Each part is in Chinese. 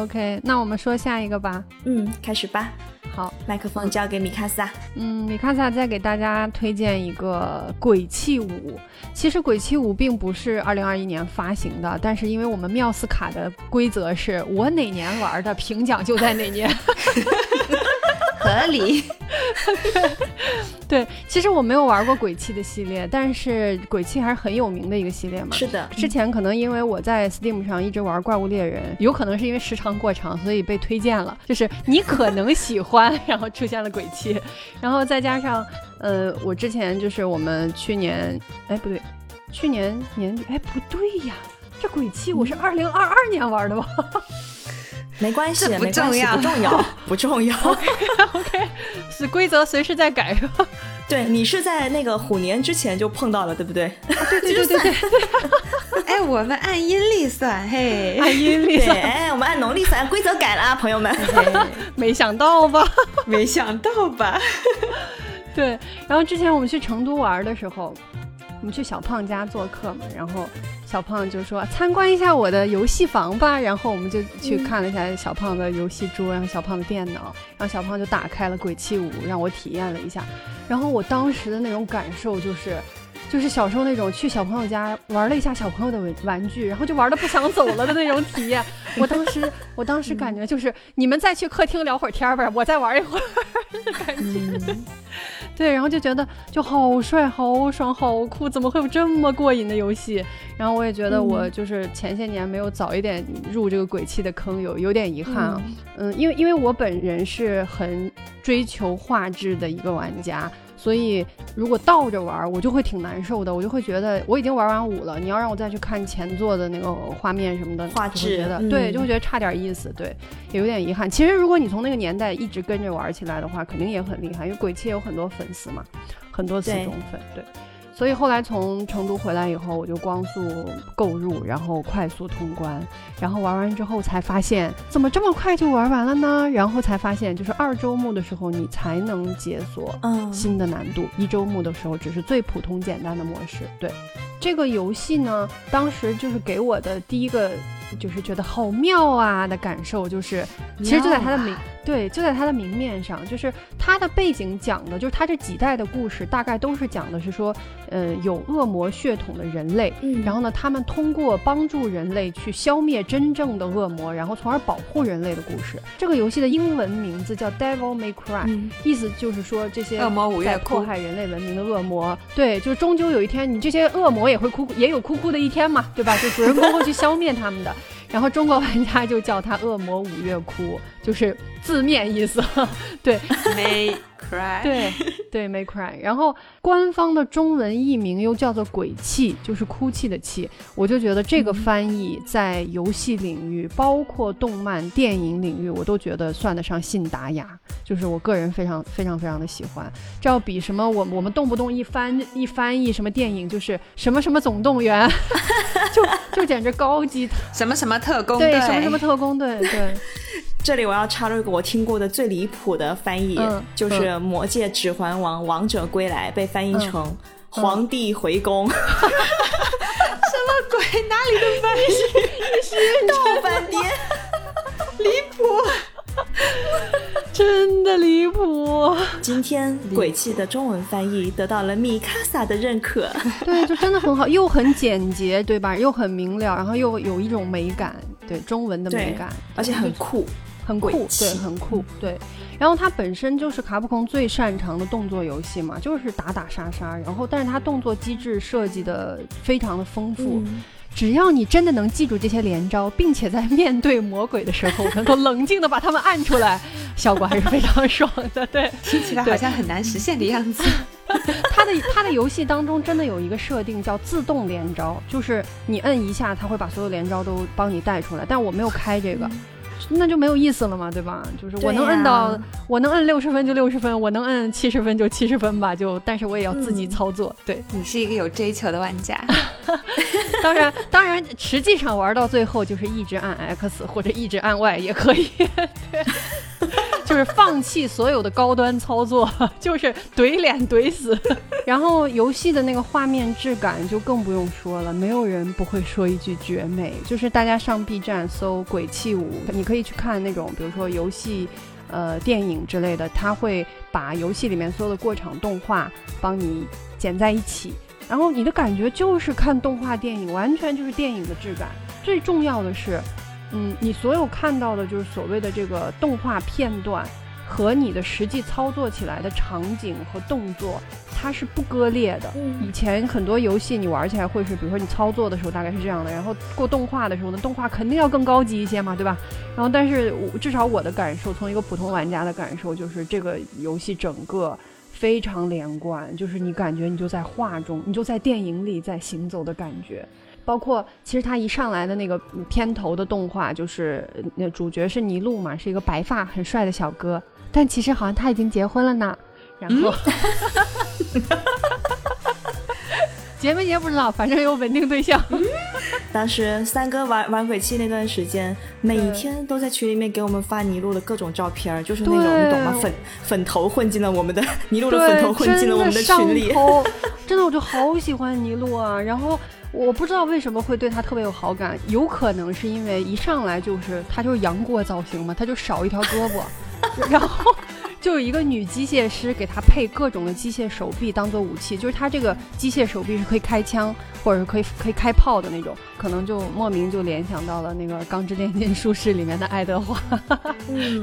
OK，那我们说下一个吧。嗯，开始吧。好，麦克风交给米卡萨。嗯，米卡萨再给大家推荐一个鬼泣五。其实鬼泣五并不是二零二一年发行的，但是因为我们妙思卡的规则是我哪年玩的，评奖就在哪年。合理，对，其实我没有玩过鬼泣的系列，但是鬼泣还是很有名的一个系列嘛。是的，之前可能因为我在 Steam 上一直玩怪物猎人，有可能是因为时长过长，所以被推荐了。就是你可能喜欢，然后出现了鬼泣，然后再加上，呃，我之前就是我们去年，哎，不对，去年年底，哎，不对呀，这鬼泣我是二零二二年玩的吧？没关系，不重要，不重要，不重要。OK，是规则随时在改？对你是在那个虎年之前就碰到了，对不对？对对对对对。哎，我们按阴历算，嘿，按阴历算。哎，我们按农历算，规则改了啊，朋友们。没想到吧？没想到吧？对。然后之前我们去成都玩的时候。我们去小胖家做客嘛，然后小胖就说参观一下我的游戏房吧，然后我们就去看了一下小胖的游戏桌，然后小胖的电脑，然后小胖就打开了《鬼泣五》，让我体验了一下，然后我当时的那种感受就是。就是小时候那种去小朋友家玩了一下小朋友的玩玩具，然后就玩的不想走了的那种体验。我当时，我当时感觉就是你们再去客厅聊会儿天呗，我再玩一会儿 感觉。对，然后就觉得就好帅、好爽、好酷，怎么会有这么过瘾的游戏？然后我也觉得我就是前些年没有早一点入这个鬼泣的坑，有有点遗憾啊。嗯，因为因为我本人是很追求画质的一个玩家。所以，如果倒着玩，我就会挺难受的。我就会觉得我已经玩完五了，你要让我再去看前作的那个画面什么的，画质的，对，就会觉得差点意思，对，也有点遗憾。其实，如果你从那个年代一直跟着玩起来的话，肯定也很厉害，因为鬼泣有很多粉丝嘛，很多死忠粉，对。所以后来从成都回来以后，我就光速购入，然后快速通关，然后玩完之后才发现，怎么这么快就玩完了呢？然后才发现，就是二周目的时候你才能解锁新的难度，一周目的时候只是最普通简单的模式。对，这个游戏呢，当时就是给我的第一个。就是觉得好妙啊的感受，就是其实就在它的明对，就在它的明面上，就是它的背景讲的，就是它这几代的故事，大概都是讲的是说，呃，有恶魔血统的人类，然后呢，他们通过帮助人类去消灭真正的恶魔，然后从而保护人类的故事。这个游戏的英文名字叫 Devil May Cry，意思就是说这些恶魔五月迫害人类文明的恶魔，对，就是终究有一天，你这些恶魔也会哭，也有哭哭的一天嘛，对吧？就主人公会去消灭他们的。然后中国玩家就叫他“恶魔五月哭”，就是字面意思，对。没 cry，对 对，May cry。然后官方的中文译名又叫做“鬼泣”，就是哭泣的泣。我就觉得这个翻译在游戏领域，包括动漫、电影领域，我都觉得算得上信达雅。就是我个人非常非常非常的喜欢。这要比什么我我们动不动一翻一翻译什么电影，就是什么什么总动员，就就简直高级，什么什么。特工对什么什么特工队对，这里我要插入一个我听过的最离谱的翻译，就是《魔戒指环王：王者归来》被翻译成“皇帝回宫”，什么鬼？哪里的翻译？你是盗版碟，离谱。真的离谱！今天《鬼泣》的中文翻译得到了米卡萨的认可，对，就真的很好，又很简洁，对吧？又很明了，然后又有一种美感，对中文的美感，而且很酷，很酷，对，很酷，对。然后它本身就是卡普空最擅长的动作游戏嘛，就是打打杀杀，然后但是它动作机制设计的非常的丰富。只要你真的能记住这些连招，并且在面对魔鬼的时候能够冷静的把他们按出来，效果还是非常爽的。对，听起来好像很难实现的样子。它的它的游戏当中真的有一个设定叫自动连招，就是你摁一下，他会把所有连招都帮你带出来。但我没有开这个。那就没有意思了嘛，对吧？就是我能摁到，我能摁六十分就六十分，我能摁七十分就七十分吧。就，但是我也要自己操作。对你是一个有追求的玩家，当然，当然，实际上玩到最后就是一直按 X 或者一直按 Y 也可以，是放弃所有的高端操作，就是怼脸怼死。然后游戏的那个画面质感就更不用说了，没有人不会说一句绝美。就是大家上 B 站搜《鬼泣五》，你可以去看那种，比如说游戏、呃电影之类的，他会把游戏里面所有的过场动画帮你剪在一起，然后你的感觉就是看动画电影，完全就是电影的质感。最重要的是，嗯，你所有看到的就是所谓的这个动画片段。和你的实际操作起来的场景和动作，它是不割裂的。以前很多游戏你玩起来会是，比如说你操作的时候大概是这样的，然后过动画的时候呢，动画肯定要更高级一些嘛，对吧？然后但是至少我的感受，从一个普通玩家的感受，就是这个游戏整个非常连贯，就是你感觉你就在画中，你就在电影里在行走的感觉。包括其实他一上来的那个片头的动画，就是那主角是尼禄嘛，是一个白发很帅的小哥。但其实好像他已经结婚了呢，然后结没结不知道，反正有稳定对象。当时三哥玩玩鬼泣那段时间，每一天都在群里面给我们发尼禄的各种照片，就是那种你懂吗？粉粉头混进了我们的 尼禄的粉头混进了我们的群里。真的，我就好喜欢尼禄啊！然后我不知道为什么会对他特别有好感，有可能是因为一上来就是他就是杨过造型嘛，他就少一条胳膊。然后就有一个女机械师给他配各种的机械手臂当做武器，就是他这个机械手臂是可以开枪或者是可以可以开炮的那种，可能就莫名就联想到了那个《钢之炼金术士》里面的爱德华。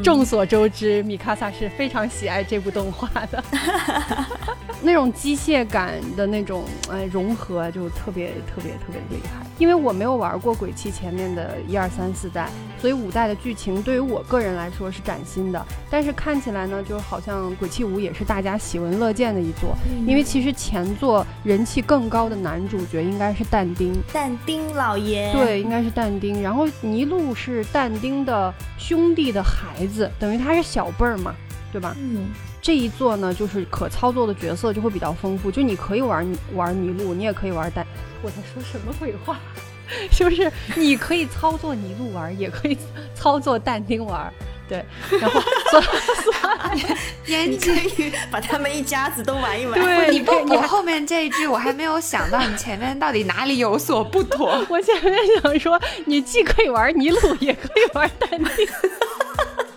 众所周知，米卡萨是非常喜爱这部动画的。那种机械感的那种呃融合就特别特别特别厉害，因为我没有玩过鬼泣前面的一二三四代，所以五代的剧情对于我个人来说是崭新的。但是看起来呢，就好像鬼泣五也是大家喜闻乐见的一作，因为其实前作人气更高的男主角应该是但丁，但丁老爷，对，应该是但丁。然后尼禄是但丁的兄弟的孩子，等于他是小辈儿嘛，对吧？嗯。这一座呢，就是可操作的角色就会比较丰富，就你可以玩玩尼禄，你也可以玩但。我在说什么鬼话？就是你可以操作尼禄玩，也可以操作但丁玩，对。然后，你可以把他们一家子都玩一玩。对，你不补后面这一句，我还没有想到你前面到底哪里有所不妥。我前面想说，你既可以玩麋鹿，也可以玩但丁。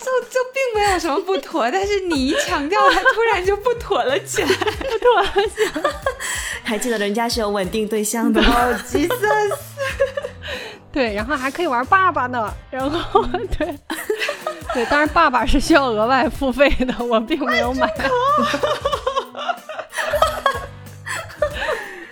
就就并没有什么不妥，但是你一强调，它突然就不妥了起来，不妥了起来。还记得人家是有稳定对象的哦，吉瑟斯。对，然后还可以玩爸爸呢，然后对对，当然爸爸是需要额外付费的，我并没有买。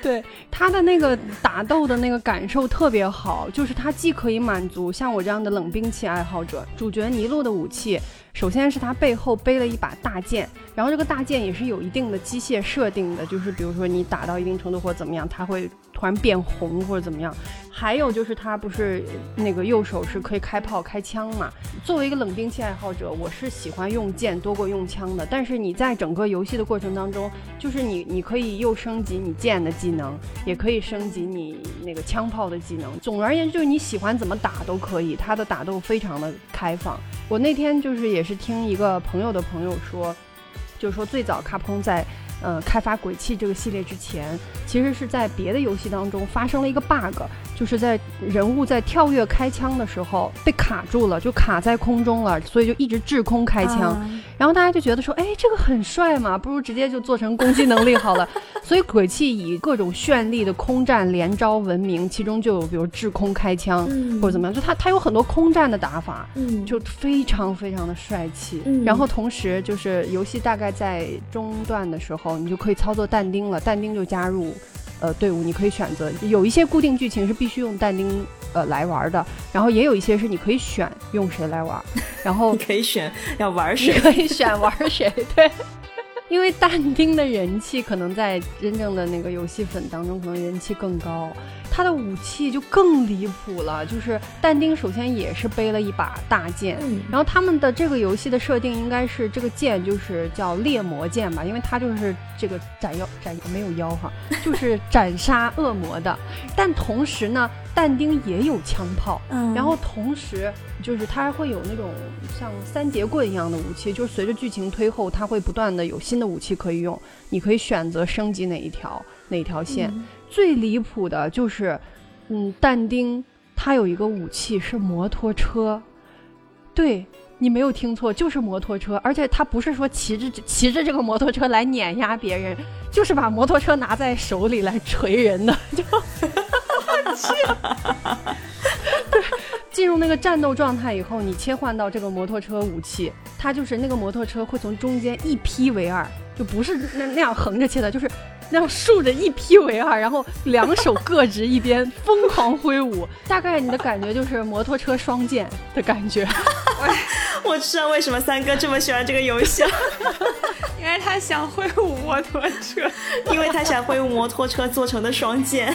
对。他的那个打斗的那个感受特别好，就是他既可以满足像我这样的冷兵器爱好者，主角尼禄的武器，首先是他背后背了一把大剑，然后这个大剑也是有一定的机械设定的，就是比如说你打到一定程度或怎么样，它会突然变红或者怎么样。还有就是他不是那个右手是可以开炮开枪嘛？作为一个冷兵器爱好者，我是喜欢用剑多过用枪的。但是你在整个游戏的过程当中，就是你你可以又升级你剑的技能，也可以升级你那个枪炮的技能。总而言之，就是你喜欢怎么打都可以。他的打斗非常的开放。我那天就是也是听一个朋友的朋友说，就是说最早卡普空在。呃，开发鬼泣这个系列之前，其实是在别的游戏当中发生了一个 bug，就是在人物在跳跃开枪的时候被卡住了，就卡在空中了，所以就一直滞空开枪。然后大家就觉得说，哎，这个很帅嘛，不如直接就做成攻击能力好了。所以鬼泣以各种绚丽的空战连招闻名，其中就有比如滞空开枪或者怎么样，就它它有很多空战的打法，就非常非常的帅气。然后同时就是游戏大概在中段的时候。你就可以操作但丁了，但丁就加入，呃，队伍。你可以选择有一些固定剧情是必须用但丁呃来玩的，然后也有一些是你可以选用谁来玩。然后 你可以选要玩谁，可以选玩谁。对，因为但丁的人气可能在真正的那个游戏粉当中可能人气更高。他的武器就更离谱了，就是但丁首先也是背了一把大剑，然后他们的这个游戏的设定应该是这个剑就是叫猎魔剑吧，因为它就是这个斩妖斩没有妖哈，就是斩杀恶魔的。但同时呢，但丁也有枪炮，嗯。然后同时就是他会有那种像三节棍一样的武器，就是随着剧情推后，他会不断的有新的武器可以用，你可以选择升级哪一条哪一条线。最离谱的就是，嗯，但丁他有一个武器是摩托车，对你没有听错，就是摩托车，而且他不是说骑着骑着这个摩托车来碾压别人，就是把摩托车拿在手里来锤人的，就，对，进入那个战斗状态以后，你切换到这个摩托车武器，它就是那个摩托车会从中间一劈为二，就不是那那样横着切的，就是。那样竖着一劈为二，然后两手各执一边，疯狂挥舞。大概你的感觉就是摩托车双剑的感觉。我知道为什么三哥这么喜欢这个游戏了，因为他想挥舞摩托车，因为他想挥舞摩托车做成的双剑。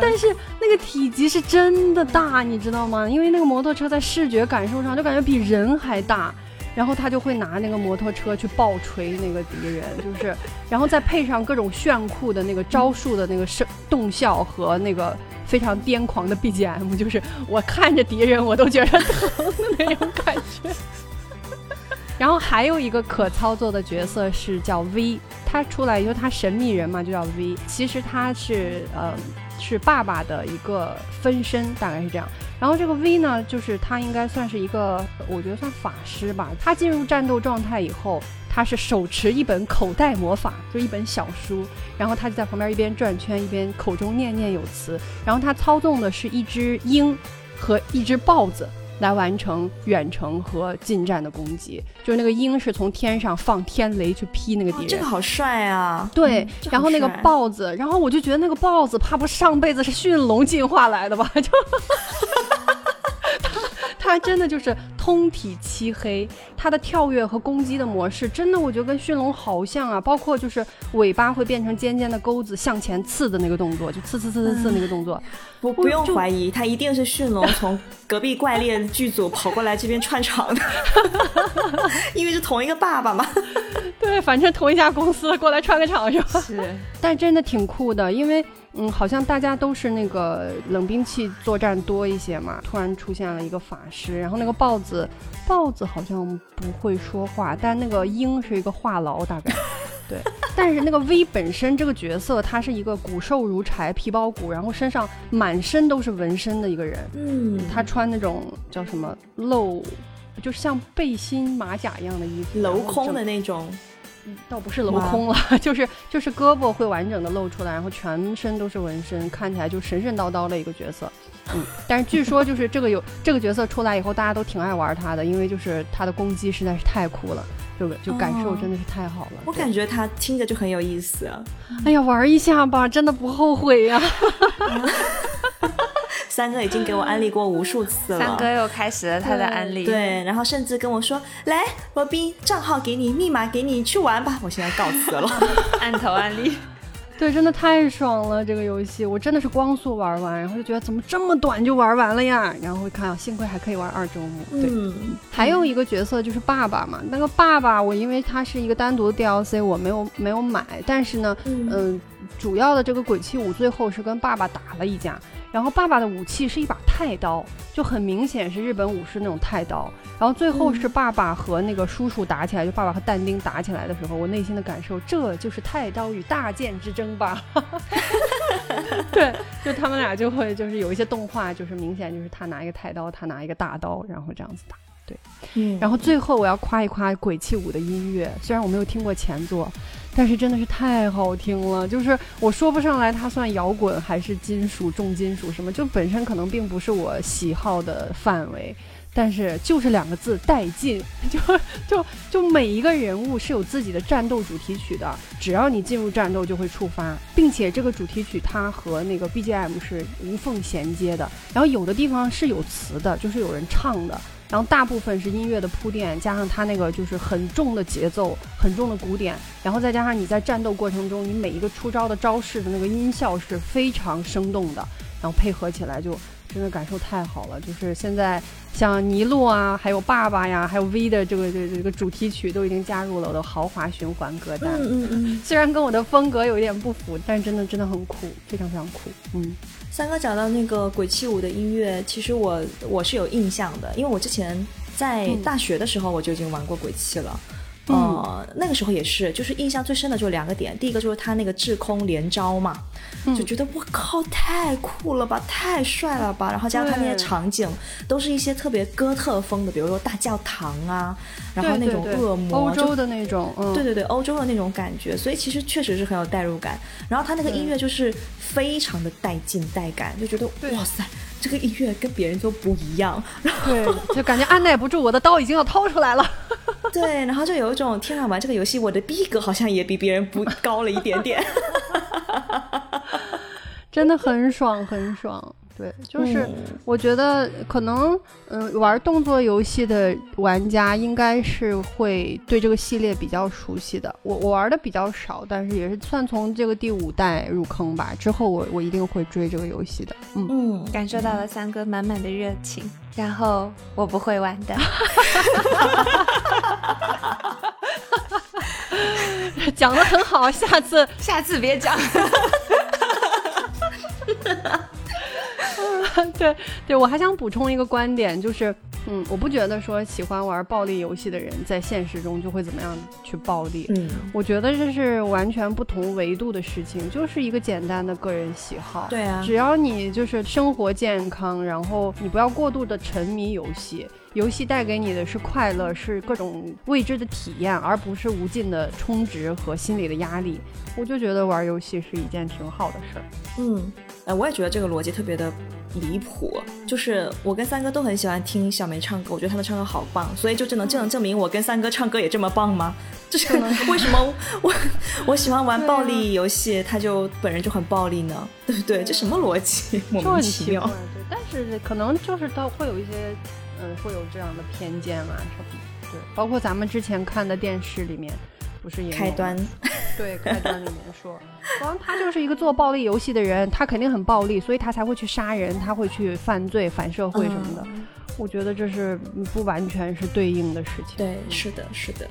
但是那个体积是真的大，你知道吗？因为那个摩托车在视觉感受上就感觉比人还大。然后他就会拿那个摩托车去爆锤那个敌人，就是，然后再配上各种炫酷的那个招数的那个声动效和那个非常癫狂的 BGM，就是我看着敌人我都觉得疼的那种感觉。然后还有一个可操作的角色是叫 V，他出来以后他神秘人嘛就叫 V，其实他是呃是爸爸的一个分身，大概是这样。然后这个 V 呢，就是他应该算是一个，我觉得算法师吧。他进入战斗状态以后，他是手持一本口袋魔法，就一本小书，然后他就在旁边一边转圈一边口中念念有词。然后他操纵的是一只鹰和一只豹子来完成远程和近战的攻击。就是那个鹰是从天上放天雷去劈那个敌人，这个好帅啊！对，然后那个豹子，然后我就觉得那个豹子怕不上辈子是驯龙进化来的吧？就。它真的就是通体漆黑，它的跳跃和攻击的模式真的，我觉得跟驯龙好像啊。包括就是尾巴会变成尖尖的钩子向前刺的那个动作，就刺刺刺刺刺那个动作，不不用怀疑，它一定是驯龙从隔壁怪猎剧组跑过来这边串场的，因为是同一个爸爸嘛。对，反正同一家公司过来串个场是吧？是，但真的挺酷的，因为。嗯，好像大家都是那个冷兵器作战多一些嘛。突然出现了一个法师，然后那个豹子，豹子好像不会说话，但那个鹰是一个话痨，大概。对，但是那个 V 本身这个角色，他是一个骨瘦如柴、皮包骨，然后身上满身都是纹身的一个人。嗯，他穿那种叫什么露，就像背心马甲一样的衣服，镂空的那种。倒不是镂空了，就是就是胳膊会完整的露出来，然后全身都是纹身，看起来就神神叨叨的一个角色。嗯，但是据说就是这个有这个角色出来以后，大家都挺爱玩他的，因为就是他的攻击实在是太酷了，就就感受真的是太好了。我感觉他听着就很有意思。哎呀，玩一下吧，真的不后悔呀。三哥已经给我安利过无数次了，三哥又开始了他的安利，对，然后甚至跟我说：“来，罗宾，账号给你，密码给你，去玩吧。”我现在告辞了，按头安利。对，真的太爽了！这个游戏我真的是光速玩完，然后就觉得怎么这么短就玩完了呀？然后看，幸亏还可以玩二周目。对，还有一个角色就是爸爸嘛。那个爸爸，我因为他是一个单独的 DLC，我没有没有买。但是呢，嗯，主要的这个鬼泣五最后是跟爸爸打了一架。然后爸爸的武器是一把太刀，就很明显是日本武士那种太刀。然后最后是爸爸和那个叔叔打起来，就爸爸和但丁打起来的时候，我内心的感受，这就是太刀与大剑之争吧。对，就他们俩就会就是有一些动画，就是明显就是他拿一个太刀，他拿一个大刀，然后这样子打。对，嗯。然后最后我要夸一夸鬼泣五的音乐，虽然我没有听过前作。但是真的是太好听了，就是我说不上来它算摇滚还是金属重金属什么，就本身可能并不是我喜好的范围，但是就是两个字带劲，就就就每一个人物是有自己的战斗主题曲的，只要你进入战斗就会触发，并且这个主题曲它和那个 BGM 是无缝衔接的，然后有的地方是有词的，就是有人唱的。然后大部分是音乐的铺垫，加上它那个就是很重的节奏、很重的鼓点，然后再加上你在战斗过程中，你每一个出招的招式的那个音效是非常生动的，然后配合起来就。真的感受太好了，就是现在像尼禄啊，还有爸爸呀，还有 V 的这个这这个主题曲都已经加入了我的豪华循环歌单。嗯嗯嗯。虽然跟我的风格有一点不符，但真的真的很酷，非常非常酷。嗯。三哥讲到那个鬼泣舞的音乐，其实我我是有印象的，因为我之前在大学的时候我就已经玩过鬼泣了。呃，那个时候也是，就是印象最深的就两个点，第一个就是他那个制空连招嘛，就觉得我靠太酷了吧，太帅了吧，然后加上他那些场景都是一些特别哥特风的，比如说大教堂啊，然后那种恶魔，欧洲的那种，对对对，欧洲的那种感觉，所以其实确实是很有代入感。然后他那个音乐就是非常的带劲带感，就觉得哇塞。这个音乐跟别人都不一样，对，就感觉按耐不住，我的刀已经要掏出来了。对，然后就有一种天啊，玩这个游戏，我的逼格好像也比别人不高了一点点，真的很爽，很爽。对，就是我觉得可能，嗯，玩动作游戏的玩家应该是会对这个系列比较熟悉的。我我玩的比较少，但是也是算从这个第五代入坑吧。之后我我一定会追这个游戏的。嗯嗯，感受到了三哥满满的热情。然后我不会玩的，讲的很好，下次 下次别讲。对对，我还想补充一个观点，就是，嗯，我不觉得说喜欢玩暴力游戏的人在现实中就会怎么样去暴力，嗯，我觉得这是完全不同维度的事情，就是一个简单的个人喜好，对啊，只要你就是生活健康，然后你不要过度的沉迷游戏。游戏带给你的是快乐，是各种未知的体验，而不是无尽的充值和心理的压力。我就觉得玩游戏是一件挺好的事儿。嗯，哎，我也觉得这个逻辑特别的离谱。就是我跟三哥都很喜欢听小梅唱歌，我觉得他们唱歌好棒，所以就只能就能证明我跟三哥唱歌也这么棒吗？就是 为什么我我喜欢玩暴力游戏，他就本人就很暴力呢？对不对？这什么逻辑？莫名其妙。对，但是可能就是他会有一些。嗯，会有这样的偏见啊？什么？对，包括咱们之前看的电视里面，不是也开端？对，开端里面说，光他就是一个做暴力游戏的人，他肯定很暴力，所以他才会去杀人，他会去犯罪、反社会什么的。我觉得这是不完全是对应的事情。对，是的，是的。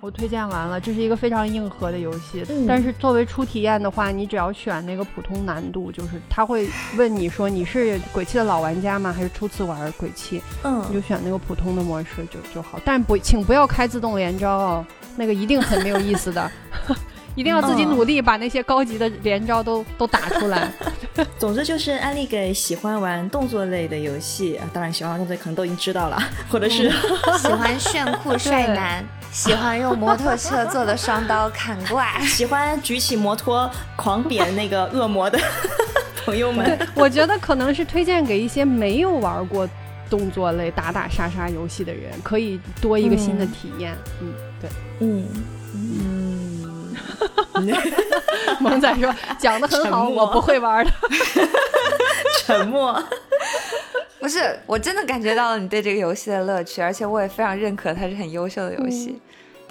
我推荐完了，这是一个非常硬核的游戏。但是作为初体验的话，你只要选那个普通难度，就是他会问你说你是鬼泣的老玩家吗？还是初次玩鬼泣？嗯，你就选那个普通的模式就就好。但不，请不要开自动连招哦，那个一定很没有意思的，一定要自己努力把那些高级的连招都都打出来。总之就是安利给喜欢玩动作类的游戏，当然喜欢玩动作可能都已经知道了，或者是 喜欢炫酷帅男。喜欢用摩托车做的双刀砍怪，喜欢举起摩托狂扁那个恶魔的朋友们，我觉得可能是推荐给一些没有玩过动作类打打杀杀游戏的人，可以多一个新的体验。嗯，对，嗯。嗯，萌仔说讲的很好，我不会玩的，沉默。不是，我真的感觉到了你对这个游戏的乐趣，而且我也非常认可它是很优秀的游戏。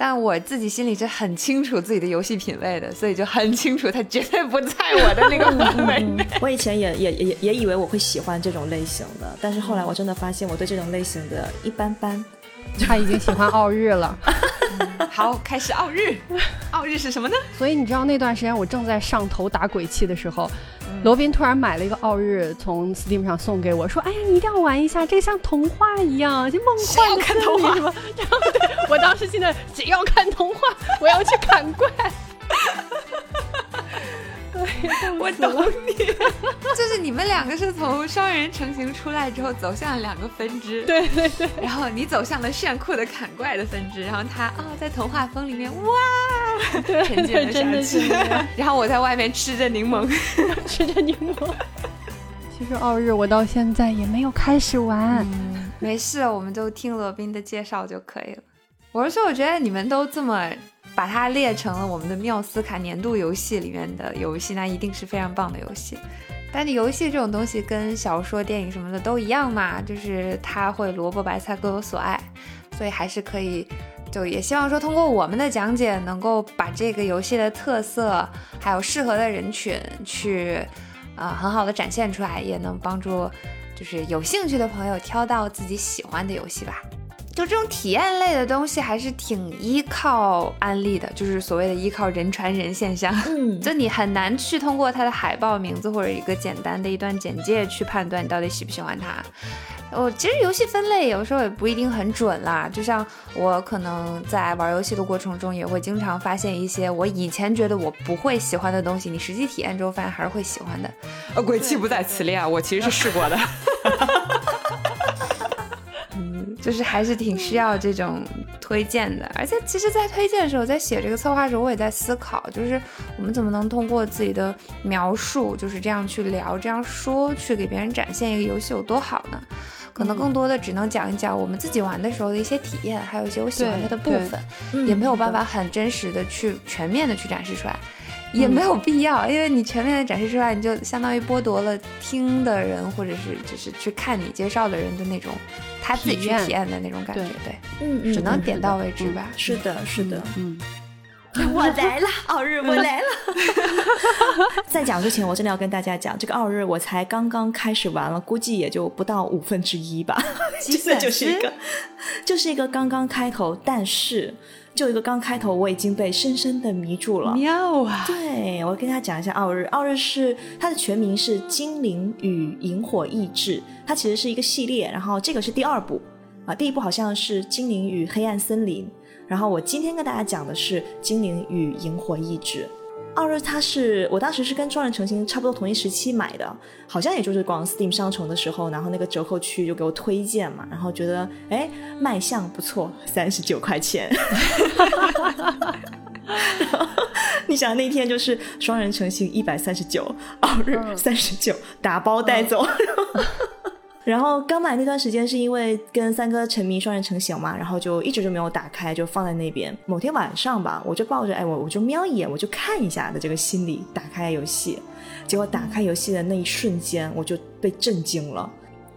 但我自己心里是很清楚自己的游戏品味的，所以就很清楚它绝对不在我的那个范围内。我以前也也也也以为我会喜欢这种类型的，但是后来我真的发现我对这种类型的一般般。他已经喜欢奥日了。好，开始奥日。奥日是什么呢？所以你知道那段时间我正在上头打鬼泣的时候。罗宾突然买了一个奥日，从 Steam 上送给我，说：“哎呀，你一定要玩一下，这个像童话一样，就梦幻的看童话什么。”然后对我当时现在只要看童话，我要去砍怪。我懂你，就是你们两个是从双人成型出来之后走向了两个分支，对对对，然后你走向了炫酷的砍怪的分支，然后他啊在童话风里面哇沉浸了下去，然后我在外面吃着柠檬，吃着柠檬。其实奥日我到现在也没有开始玩，没事，我们就听罗宾的介绍就可以了。我是说，我觉得你们都这么。把它列成了我们的缪斯卡年度游戏里面的游戏，那一定是非常棒的游戏。但是游戏这种东西跟小说、电影什么的都一样嘛，就是它会萝卜白菜各有所爱，所以还是可以，就也希望说通过我们的讲解，能够把这个游戏的特色还有适合的人群去，呃，很好的展现出来，也能帮助就是有兴趣的朋友挑到自己喜欢的游戏吧。就这种体验类的东西，还是挺依靠安利的，就是所谓的依靠人传人现象。嗯，就你很难去通过它的海报名字或者一个简单的一段简介去判断你到底喜不喜欢它。我其实游戏分类有时候也不一定很准啦，就像我可能在玩游戏的过程中，也会经常发现一些我以前觉得我不会喜欢的东西，你实际体验之后发现还是会喜欢的。呃，鬼泣不在此列啊，我其实是试过的。就是还是挺需要这种推荐的，而且其实，在推荐的时候，在写这个策划的时候，我也在思考，就是我们怎么能通过自己的描述，就是这样去聊、这样说，去给别人展现一个游戏有多好呢？可能更多的只能讲一讲我们自己玩的时候的一些体验，还有一些我喜欢它的部分，也没有办法很真实的去全面的去展示出来。也没有必要，因为你全面的展示出来，你就相当于剥夺了听的人或者是就是去看你介绍的人的那种他自己去体验的那种感觉，对，嗯嗯，只能点到为止吧。是的，是的，嗯。我来了，奥日，我来了。在讲之前，我真的要跟大家讲，这个奥日我才刚刚开始玩了，估计也就不到五分之一吧，真的就是一个，就是一个刚刚开头，但是。就一个刚开头，我已经被深深的迷住了。妙啊！对我跟大家讲一下，奥日，奥日是它的全名是《精灵与萤火意志》，它其实是一个系列，然后这个是第二部啊，第一部好像是《精灵与黑暗森林》，然后我今天跟大家讲的是《精灵与萤火意志》。奥日，它是我当时是跟双人成行差不多同一时期买的，好像也就是逛 Steam 商城的时候，然后那个折扣区就给我推荐嘛，然后觉得哎卖相不错，三十九块钱。你想那天就是双人成行一百三十九，奥日三十九，打包带走。然后刚买那段时间是因为跟三哥沉迷双人成行嘛，然后就一直就没有打开，就放在那边。某天晚上吧，我就抱着哎我我就瞄一眼，我就看一下的这个心理，打开游戏，结果打开游戏的那一瞬间，我就被震惊了，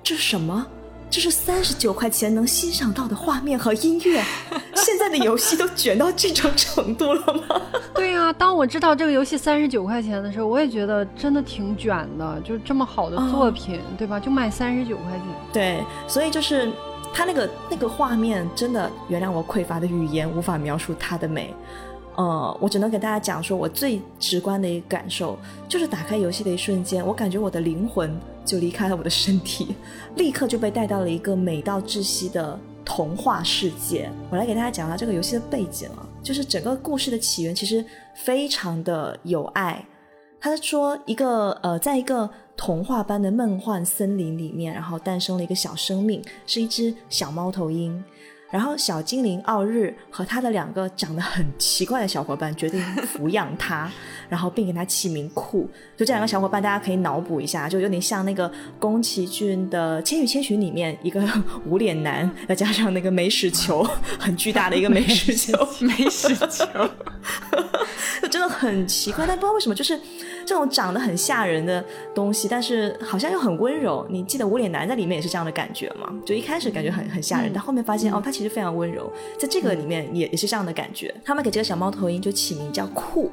这什么？这是三十九块钱能欣赏到的画面和音乐，现在的游戏都卷到这种程度了吗？对呀，当我知道这个游戏三十九块钱的时候，我也觉得真的挺卷的，就是这么好的作品，对吧？就卖三十九块钱。对，所以就是它那个那个画面，真的原谅我匮乏的语言无法描述它的美。呃，我只能给大家讲说，我最直观的一个感受就是打开游戏的一瞬间，我感觉我的灵魂就离开了我的身体，立刻就被带到了一个美到窒息的童话世界。我来给大家讲一下这个游戏的背景啊，就是整个故事的起源其实非常的有爱。他说，一个呃，在一个童话般的梦幻森林里面，然后诞生了一个小生命，是一只小猫头鹰。然后小精灵奥日和他的两个长得很奇怪的小伙伴决定抚养他，然后并给他起名酷。就这两个小伙伴，大家可以脑补一下，就有点像那个宫崎骏的《千与千寻》里面一个无脸男，再加上那个美史球，很巨大的一个美史球，美史球，就真的很奇怪。但不知道为什么，就是这种长得很吓人的东西，但是好像又很温柔。你记得无脸男在里面也是这样的感觉吗？就一开始感觉很很吓人，但后面发现哦，他。其实非常温柔，在这个里面也也是这样的感觉。他们给这个小猫头鹰就起名叫酷，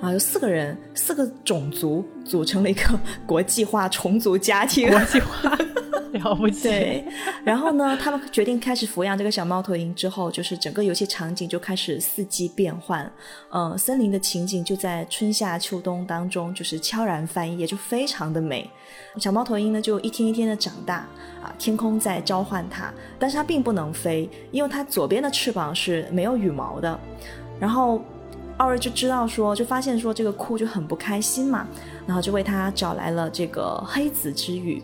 啊，有四个人，四个种族组成了一个国际化重组家庭。国际化了不起。然后呢，他们决定开始抚养这个小猫头鹰之后，就是整个游戏场景就开始四季变换。嗯，森林的情景就在春夏秋冬当中，就是悄然翻页，就非常的美。小猫头鹰呢，就一天一天的长大。啊，天空在召唤它，但是它并不能飞，因为它左边的翅膀是没有羽毛的。然后奥日就知道说，就发现说这个哭就很不开心嘛，然后就为他找来了这个黑子之羽。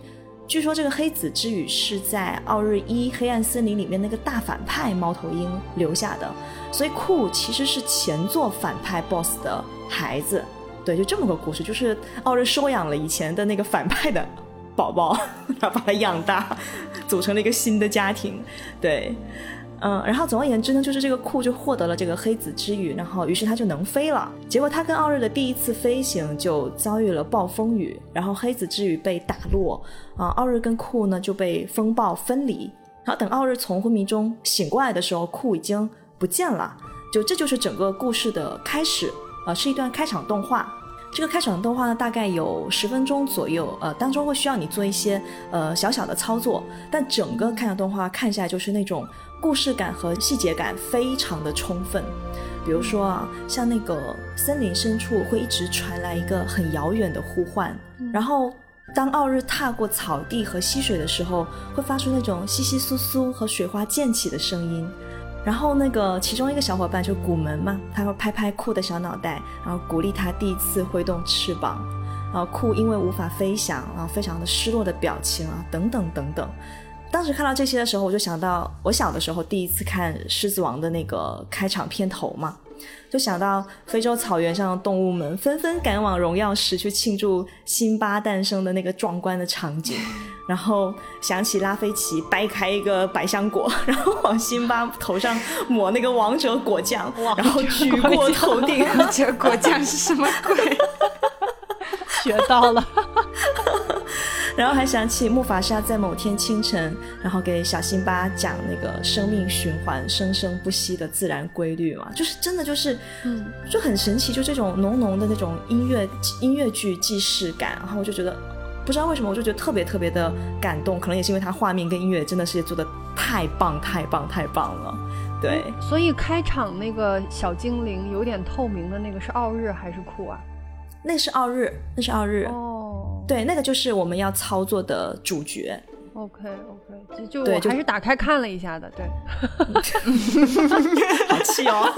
据说这个黑子之羽是在奥日一黑暗森林里面那个大反派猫头鹰留下的，所以酷其实是前作反派 BOSS 的孩子。对，就这么个故事，就是奥日收养了以前的那个反派的。宝宝，然后把他养大，组成了一个新的家庭。对，嗯，然后总而言之呢，就是这个库就获得了这个黑子之羽，然后于是它就能飞了。结果它跟奥日的第一次飞行就遭遇了暴风雨，然后黑子之羽被打落，啊，奥日跟库呢就被风暴分离。然后等奥日从昏迷中醒过来的时候，库已经不见了。就这就是整个故事的开始，呃，是一段开场动画。这个开场动画呢，大概有十分钟左右，呃，当中会需要你做一些呃小小的操作，但整个开场动画看下来就是那种故事感和细节感非常的充分。比如说啊，像那个森林深处会一直传来一个很遥远的呼唤，然后当奥日踏过草地和溪水的时候，会发出那种窸窸窣窣和水花溅起的声音。然后那个其中一个小伙伴就古门嘛，他会拍拍酷的小脑袋，然后鼓励他第一次挥动翅膀。然后酷因为无法飞翔，然后非常的失落的表情啊，等等等等。当时看到这些的时候，我就想到我小的时候第一次看《狮子王》的那个开场片头嘛。就想到非洲草原上的动物们纷纷赶往荣耀石去庆祝辛巴诞生的那个壮观的场景，然后想起拉菲奇掰开一个百香果，然后往辛巴头上抹那个王者果酱，然后举过头顶。王者果酱是什么鬼？学到了。然后还想起木法沙在某天清晨，然后给小辛巴讲那个生命循环、生生不息的自然规律嘛，就是真的就是，嗯，就很神奇，就这种浓浓的那种音乐音乐剧既视感，然后我就觉得不知道为什么，我就觉得特别特别的感动，可能也是因为它画面跟音乐真的是做的太棒太棒太棒了，对。所以开场那个小精灵有点透明的那个是奥日还是酷啊？那是奥日，那是奥日哦。对，那个就是我们要操作的主角。OK OK，就就我还是打开看了一下的，对。好气哦！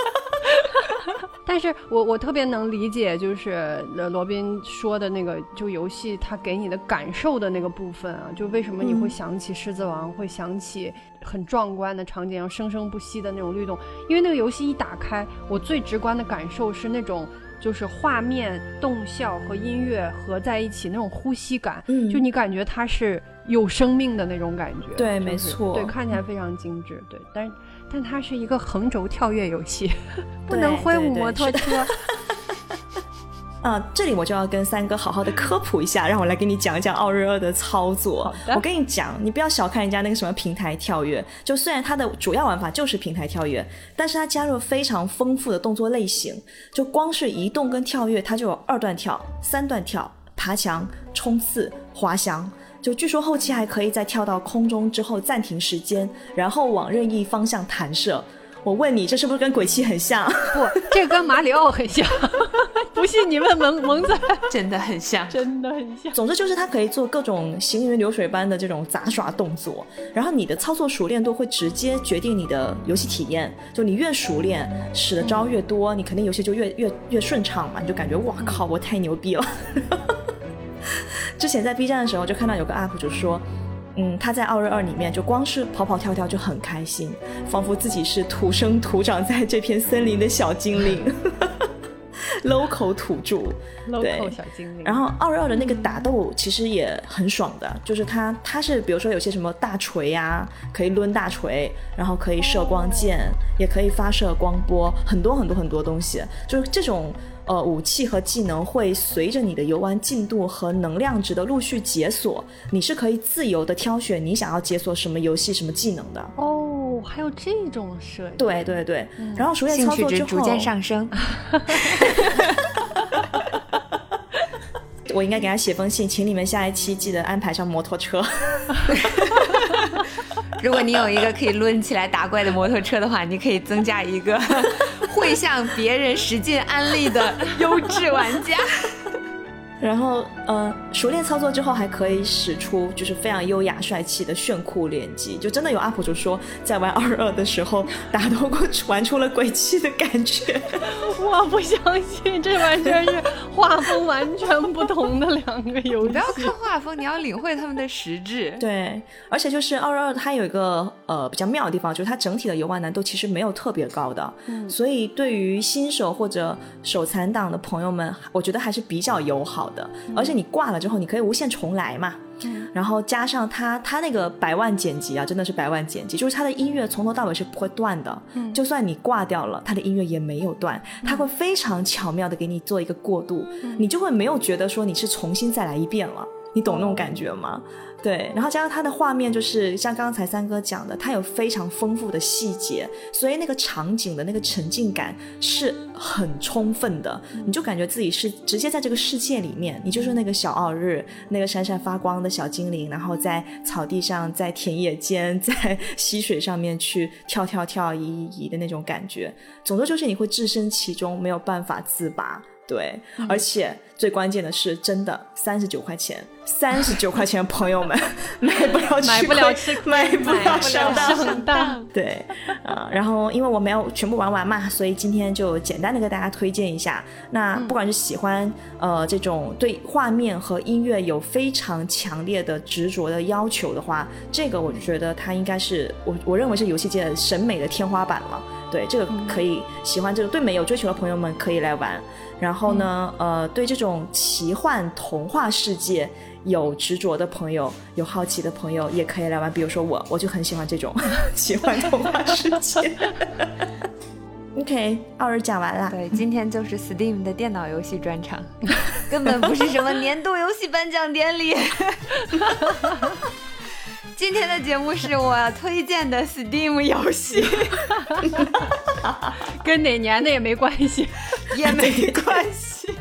但是我我特别能理解，就是罗宾说的那个，就游戏它给你的感受的那个部分啊，就为什么你会想起《狮子王》，会想起很壮观的场景，然后生生不息的那种律动，因为那个游戏一打开，我最直观的感受是那种。就是画面、动效和音乐合在一起那种呼吸感，嗯，就你感觉它是有生命的那种感觉，对，没错，对，看起来非常精致，对，但但它是一个横轴跳跃游戏，不能挥舞摩托车。啊，这里我就要跟三哥好好的科普一下，让我来给你讲一讲奥日二的操作。我跟你讲，你不要小看人家那个什么平台跳跃，就虽然它的主要玩法就是平台跳跃，但是它加入了非常丰富的动作类型。就光是移动跟跳跃，它就有二段跳、三段跳、爬墙、冲刺、滑翔。就据说后期还可以在跳到空中之后暂停时间，然后往任意方向弹射。我问你，这是不是跟鬼泣很像？不，这跟马里奥很像。不信你问萌萌仔，真的很像，真的很像。总之就是它可以做各种行云流水般的这种杂耍动作，然后你的操作熟练度会直接决定你的游戏体验。就你越熟练，使的招越多，你肯定游戏就越越越顺畅嘛，你就感觉哇靠，我太牛逼了。之前在 B 站的时候就看到有个 UP 主说。嗯，他在奥瑞二里面就光是跑跑跳跳就很开心，仿佛自己是土生土长在这片森林的小精灵，local 土著，local 小精灵。然后奥瑞二的那个打斗其实也很爽的，就是他他是比如说有些什么大锤呀，可以抡大锤，然后可以射光剑，也可以发射光波，很多很多很多东西，就是这种。呃，武器和技能会随着你的游玩进度和能量值的陆续解锁，你是可以自由的挑选你想要解锁什么游戏、什么技能的。哦，还有这种设计？对对对。然后熟练操作之后，逐渐上升。我应该给他写封信，请你们下一期记得安排上摩托车。如果你有一个可以抡起来打怪的摩托车的话，你可以增加一个会向别人使劲安利的优质玩家。然后，呃，熟练操作之后，还可以使出就是非常优雅帅气的炫酷连击，就真的有 UP 主说，在玩二二的时候打到过玩出了鬼泣的感觉。我不相信，这完全是画风完全不同的两个游戏。不要看画风，你要领会他们的实质。对，而且就是二二它有一个呃比较妙的地方，就是它整体的游玩难度其实没有特别高的，嗯所以对于新手或者手残党的朋友们，我觉得还是比较友好。的，而且你挂了之后，你可以无限重来嘛。然后加上他他那个百万剪辑啊，真的是百万剪辑，就是他的音乐从头到尾是不会断的，就算你挂掉了，他的音乐也没有断，他会非常巧妙的给你做一个过渡，你就会没有觉得说你是重新再来一遍了，你懂那种感觉吗？对，然后加上它的画面，就是像刚才三哥讲的，它有非常丰富的细节，所以那个场景的那个沉浸感是很充分的，你就感觉自己是直接在这个世界里面，你就是那个小奥日，那个闪闪发光的小精灵，然后在草地上，在田野间，在溪水上面去跳跳跳、移移移的那种感觉，总之就是你会置身其中，没有办法自拔。对，而且最关键的是，真的三十九块钱，三十九块钱，朋友们 买不了，买不了吃，买不了上当。对，呃，然后因为我没有全部玩完嘛，所以今天就简单的给大家推荐一下。那不管是喜欢呃这种对画面和音乐有非常强烈的执着的要求的话，这个我就觉得它应该是我我认为是游戏界审美的天花板了。对，这个可以喜欢这个对美有追求的朋友们可以来玩。然后呢，呃，对这种奇幻童话世界有执着的朋友、有好奇的朋友也可以来玩。比如说我，我就很喜欢这种 奇幻童话世界。OK，奥尔讲完了。对，今天就是 Steam 的电脑游戏专场，根本不是什么年度游戏颁奖典礼。今天的节目是我推荐的 Steam 游戏，跟哪年的也没关系，也没关系。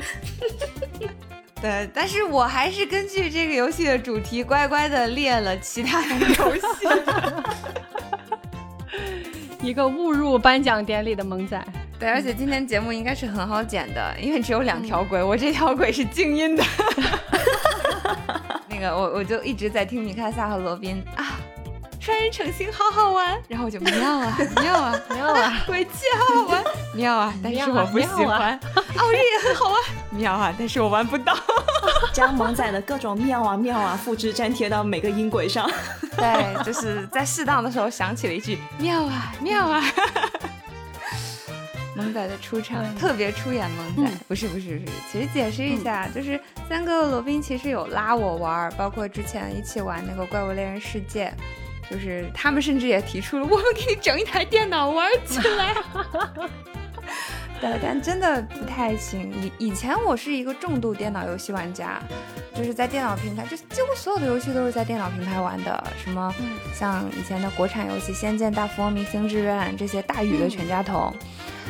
对，但是我还是根据这个游戏的主题，乖乖的列了其他的游戏。一个误入颁奖典礼的萌仔。对，而且今天节目应该是很好剪的，因为只有两条轨，我这条轨是静音的。我我就一直在听米卡萨和罗宾啊，双人成行好好玩，然后我就妙啊妙啊妙啊，鬼泣 好好玩，妙啊，但是我不喜欢，奥利也很好玩，妙啊，但是我玩不到，将萌仔的各种妙啊妙啊复制粘贴到每个音轨上，对，就是在适当的时候想起了一句妙啊妙啊。萌仔的出场，特别出演萌仔，不是不是不是，其实解释一下，就是三个罗宾其实有拉我玩，包括之前一起玩那个怪物猎人世界，就是他们甚至也提出了，我们给你整一台电脑玩起来。对，但真的不太行。以以前我是一个重度电脑游戏玩家，就是在电脑平台，就几乎所有的游戏都是在电脑平台玩的，什么像以前的国产游戏《仙剑大富翁》《明星志愿》这些大宇的全家桶。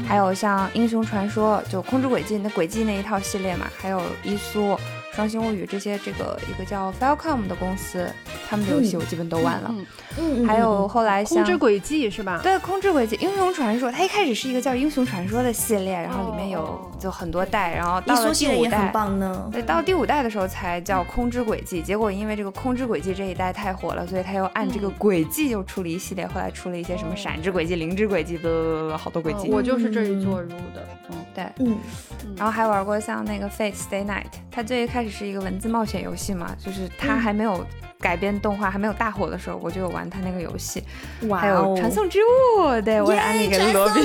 还有像英雄传说，就空之轨迹那轨迹那一套系列嘛，还有伊苏。双星物语这些，这个一个叫 f a l c o m 的公司，他们的游戏我基本都玩了。嗯，还有后来像空之轨迹是吧？对，空之轨迹、英雄传说，它一开始是一个叫英雄传说的系列，然后里面有就很多代，然后到了第五代，很棒呢对，到第五代的时候才叫空之轨迹。结果因为这个空之轨迹这一代太火了，所以他又按这个轨迹又出了一系列，后来出了一些什么闪之轨迹、灵之轨迹的，好多轨迹。我就是这一座入的。嗯，对，嗯，然后还玩过像那个 Fate Stay Night，它最一开始是一个文字冒险游戏嘛，就是它还没有改编动画，还没有大火的时候，我就有玩它那个游戏。哇，还有传送之物，对我也安利给了罗宾。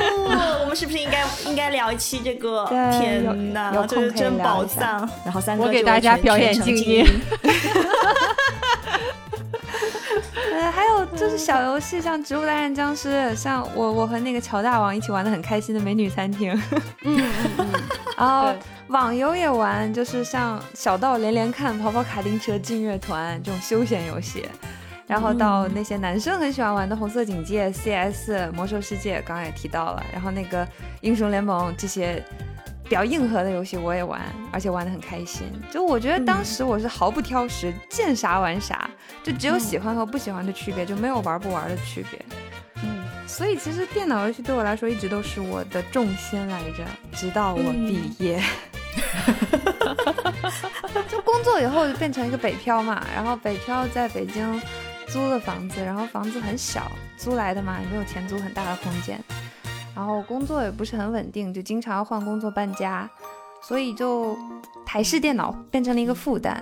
我们是不是应该应该聊一期这个？天哪，这是真宝藏。然后三哥我给大家表演静音。呃，还有就是小游戏，像《植物大战僵尸》，像我我和那个乔大王一起玩的很开心的《美女餐厅》。嗯嗯嗯。然后网游也玩，就是像《小道连连看》《跑跑卡丁车》《劲乐团》这种休闲游戏。然后到那些男生很喜欢玩的《红色警戒》《CS》《魔兽世界》，刚刚也提到了。然后那个《英雄联盟》这些。比较硬核的游戏我也玩，而且玩的很开心。就我觉得当时我是毫不挑食，见啥玩啥，就只有喜欢和不喜欢的区别，就没有玩不玩的区别。所以其实电脑游戏对我来说一直都是我的重心来着，直到我毕业。就工作以后就变成一个北漂嘛，然后北漂在北京租了房子，然后房子很小，租来的嘛，也没有钱租很大的空间。然后工作也不是很稳定，就经常要换工作搬家，所以就台式电脑变成了一个负担，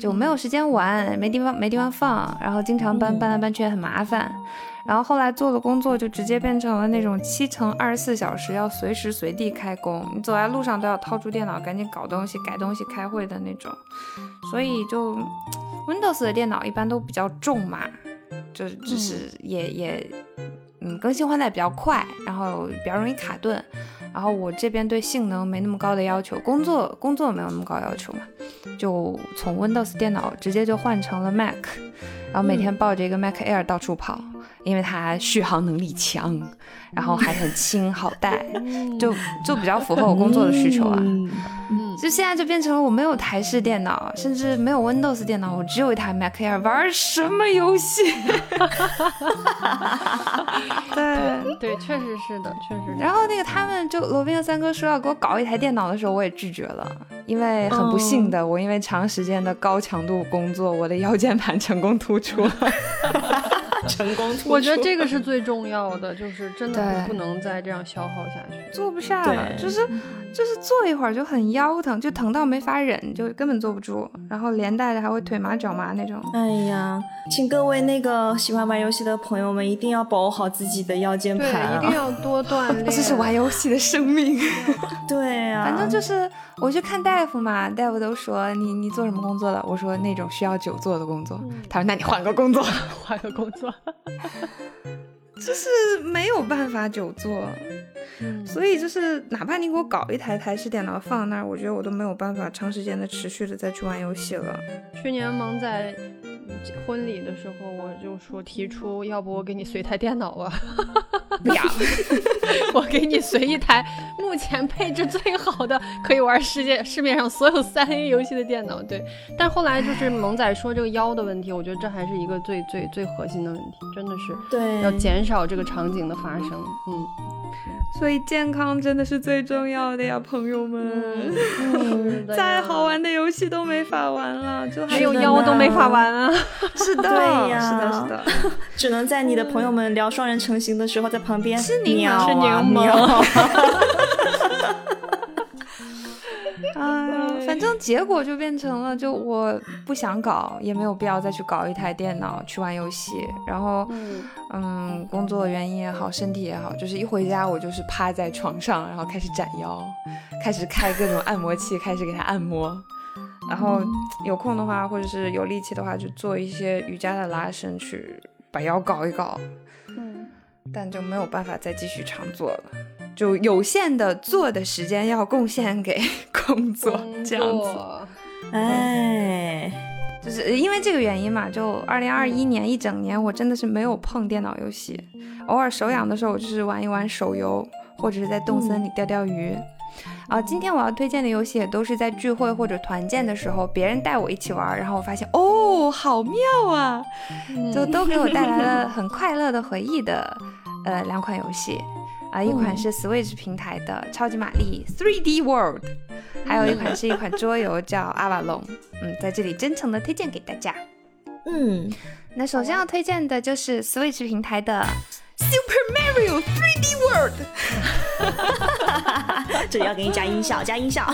就没有时间玩，没地方没地方放，然后经常搬搬来搬去也很麻烦。然后后来做的工作就直接变成了那种七乘二十四小时要随时随地开工，你走在路上都要掏出电脑赶紧搞东西、改东西、开会的那种，所以就 Windows 的电脑一般都比较重嘛，就就是也也嗯更新换代比较快，然后比较容易卡顿。然后我这边对性能没那么高的要求，工作工作没有那么高要求嘛，就从 Windows 电脑直接就换成了 Mac，然后每天抱着一个 Mac Air 到处跑。因为它续航能力强，然后还很轻好带，就就比较符合我工作的需求啊。嗯，就现在就变成了我没有台式电脑，甚至没有 Windows 电脑，我只有一台 Mac Air，玩什么游戏？对对，确实是的，确实。然后那个他们就罗宾和三哥说要给我搞一台电脑的时候，我也拒绝了，因为很不幸的，我因为长时间的高强度工作，我的腰间盘成功突出了。成功，我觉得这个是最重要的，就是真的不能再这样消耗下去，坐不下了，就是就是坐一会儿就很腰疼，就疼到没法忍，就根本坐不住，然后连带着还会腿麻脚麻那种。哎呀，请各位那个喜欢玩游戏的朋友们一定要保护好自己的腰间盘，一定要多锻炼，这是玩游戏的生命。对呀，反正就是我去看大夫嘛，大夫都说你你做什么工作的？我说那种需要久坐的工作。他说那你换个工作，换个工作。就是没有办法久坐，所以就是哪怕你给我搞一台台式电脑放那儿，我觉得我都没有办法长时间的持续的再去玩游戏了。去年萌仔婚礼的时候，我就说提出，要不我给你随台电脑吧。呀，我给你随一台目前配置最好的，可以玩世界市面上所有三 A 游戏的电脑。对，但后来就是萌仔说这个腰的问题，我觉得这还是一个最最最核心的问题，真的是对要减少这个场景的发生。嗯，所以健康真的是最重要的呀，朋友们。再好玩的游戏都没法玩了，就还有腰都没法玩啊。是的，对呀，是的，是的，只能在你的朋友们聊双人成行的时候在。旁边是柠檬，是柠檬。哎呀，反正结果就变成了，就我不想搞，也没有必要再去搞一台电脑去玩游戏。然后，嗯，工作原因也好，身体也好，就是一回家我就是趴在床上，然后开始展腰，开始开各种按摩器，开始给他按摩。然后有空的话，或者是有力气的话，就做一些瑜伽的拉伸，去把腰搞一搞。嗯但就没有办法再继续常做了，就有限的做的时间要贡献给 工作，这样子。哎，就是因为这个原因嘛，就二零二一年一整年，我真的是没有碰电脑游戏，偶尔手痒的时候，我就是玩一玩手游，或者是在动森里钓钓鱼。啊，今天我要推荐的游戏也都是在聚会或者团建的时候，别人带我一起玩，然后我发现哦，好妙啊，就都给我带来了很快乐的回忆的，呃，两款游戏，啊，一款是 Switch 平台的超级玛丽 3D World，还有一款是一款桌游叫阿瓦隆，嗯，在这里真诚的推荐给大家。嗯，那首先要推荐的就是 Switch 平台的 Super Mario 3D World。这里要给你加音效，加音效，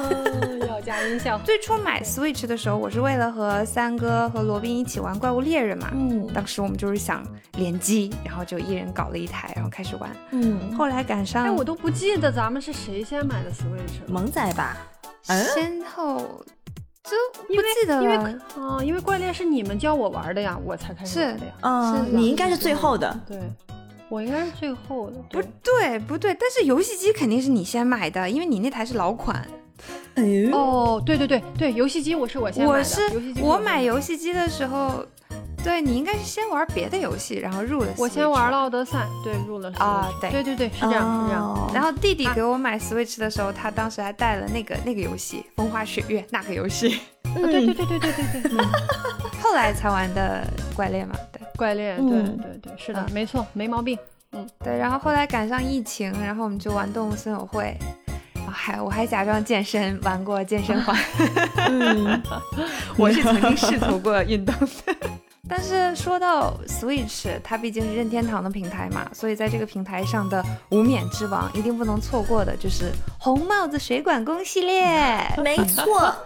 要加音效。最初买 Switch 的时候，我是为了和三哥和罗宾一起玩怪物猎人嘛。嗯，当时我们就是想联机，然后就一人搞了一台，然后开始玩。嗯，后来赶上，哎，我都不记得咱们是谁先买的 Switch，萌仔吧？先后就不记得了。因为啊，因为怪猎是你们教我玩的呀，我才开始玩的呀。嗯，你应该是最后的。对。我应该是最后的，不对，不对，但是游戏机肯定是你先买的，因为你那台是老款。哦，对对对对，游戏机我是我先买的。我是我买游戏机的时候，对你应该是先玩别的游戏，然后入了。我先玩了奥德赛，对，入了啊，对对对对，是这样是这样。然后弟弟给我买 Switch 的时候，他当时还带了那个那个游戏《风花雪月》那个游戏。对对对对对对对。后来才玩的怪猎嘛，对。怪猎，对对对，是的，没错，没毛病。嗯，对。然后后来赶上疫情，然后我们就玩动物森友会，还我还假装健身，玩过健身环。嗯，我是曾经试图过运动的。但是说到 Switch，它毕竟是任天堂的平台嘛，所以在这个平台上的无冕之王，一定不能错过的就是红帽子水管工系列。没错，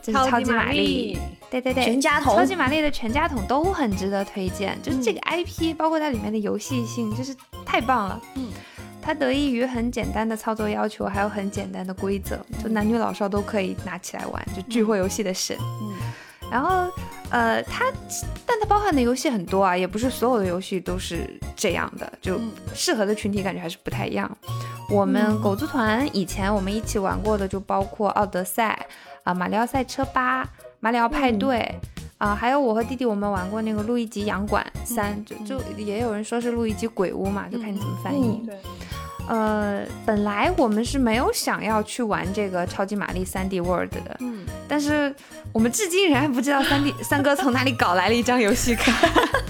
就是超级玛丽。对对对，全家桶，超级玛丽的全家桶都很值得推荐。就是这个 IP，包括它里面的游戏性，就是太棒了。嗯，它得益于很简单的操作要求，还有很简单的规则，就男女老少都可以拿起来玩，就聚会游戏的神。嗯。然后，呃，它，但它包含的游戏很多啊，也不是所有的游戏都是这样的，就适合的群体感觉还是不太一样。我们狗子团以前我们一起玩过的就包括《奥德赛》啊，《马里奥赛车八》、《马里奥派对》啊，还有我和弟弟我们玩过那个《路易吉洋馆三》，就就也有人说是《路易吉鬼屋》嘛，就看你怎么翻译。对。呃，本来我们是没有想要去玩这个超级玛丽三 D World 的，嗯，但是我们至今仍然不知道三 D 三哥从哪里搞来了一张游戏卡。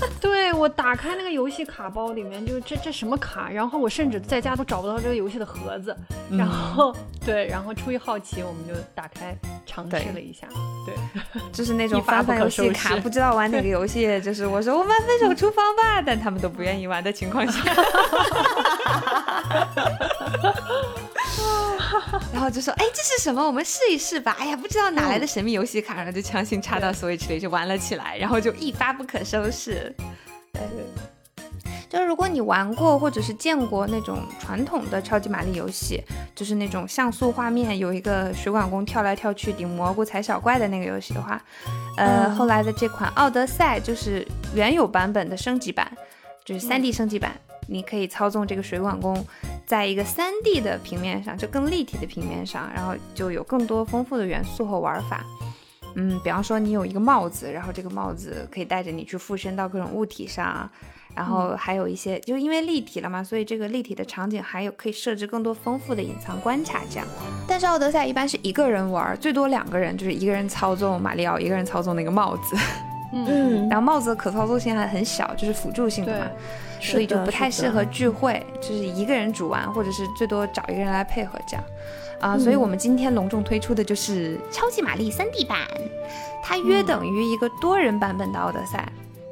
对我打开那个游戏卡包里面，就这这什么卡？然后我甚至在家都找不到这个游戏的盒子。然后对，然后出于好奇，我们就打开尝试了一下。对，就是那种翻翻游戏卡，不知道玩哪个游戏，就是我说我们分手厨房吧，但他们都不愿意玩的情况下。然后就说：“哎，这是什么？我们试一试吧。”哎呀，不知道哪来的神秘游戏卡，然后就强行插到 Switch 里就玩了起来，然后就一发不可收拾。对，就是如果你玩过或者是见过那种传统的超级玛丽游戏，就是那种像素画面，有一个水管工跳来跳去顶蘑菇踩小怪的那个游戏的话，呃，后来的这款《奥德赛》就是原有版本的升级版，就是 3D 升级版。你可以操纵这个水管工，在一个三 D 的平面上，就更立体的平面上，然后就有更多丰富的元素和玩法。嗯，比方说你有一个帽子，然后这个帽子可以带着你去附身到各种物体上，然后还有一些，就因为立体了嘛，所以这个立体的场景还有可以设置更多丰富的隐藏关卡这样。但是奥德赛一般是一个人玩，最多两个人，就是一个人操纵马里奥，一个人操纵那个帽子。嗯，然后帽子的可操作性还很小，就是辅助性的嘛。所以就不太适合聚会，就是一个人主玩，或者是最多找一个人来配合这样，啊，所以我们今天隆重推出的就是超级玛丽 3D 版，它约等于一个多人版本的奥德赛。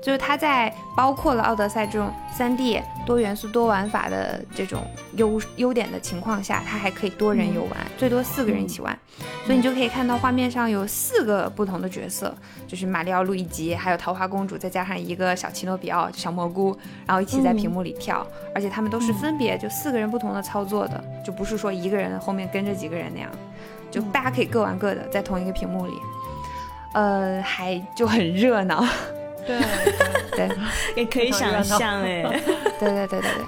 就是它在包括了奥德赛这种三 D 多元素多玩法的这种优优点的情况下，它还可以多人游玩，最多四个人一起玩。所以你就可以看到画面上有四个不同的角色，就是马里奥、路易吉，还有桃花公主，再加上一个小奇诺比奥小蘑菇，然后一起在屏幕里跳，而且他们都是分别就四个人不同的操作的，就不是说一个人后面跟着几个人那样，就大家可以各玩各的，在同一个屏幕里，呃，还就很热闹。对。对，也可以想象 哎，对对对对对，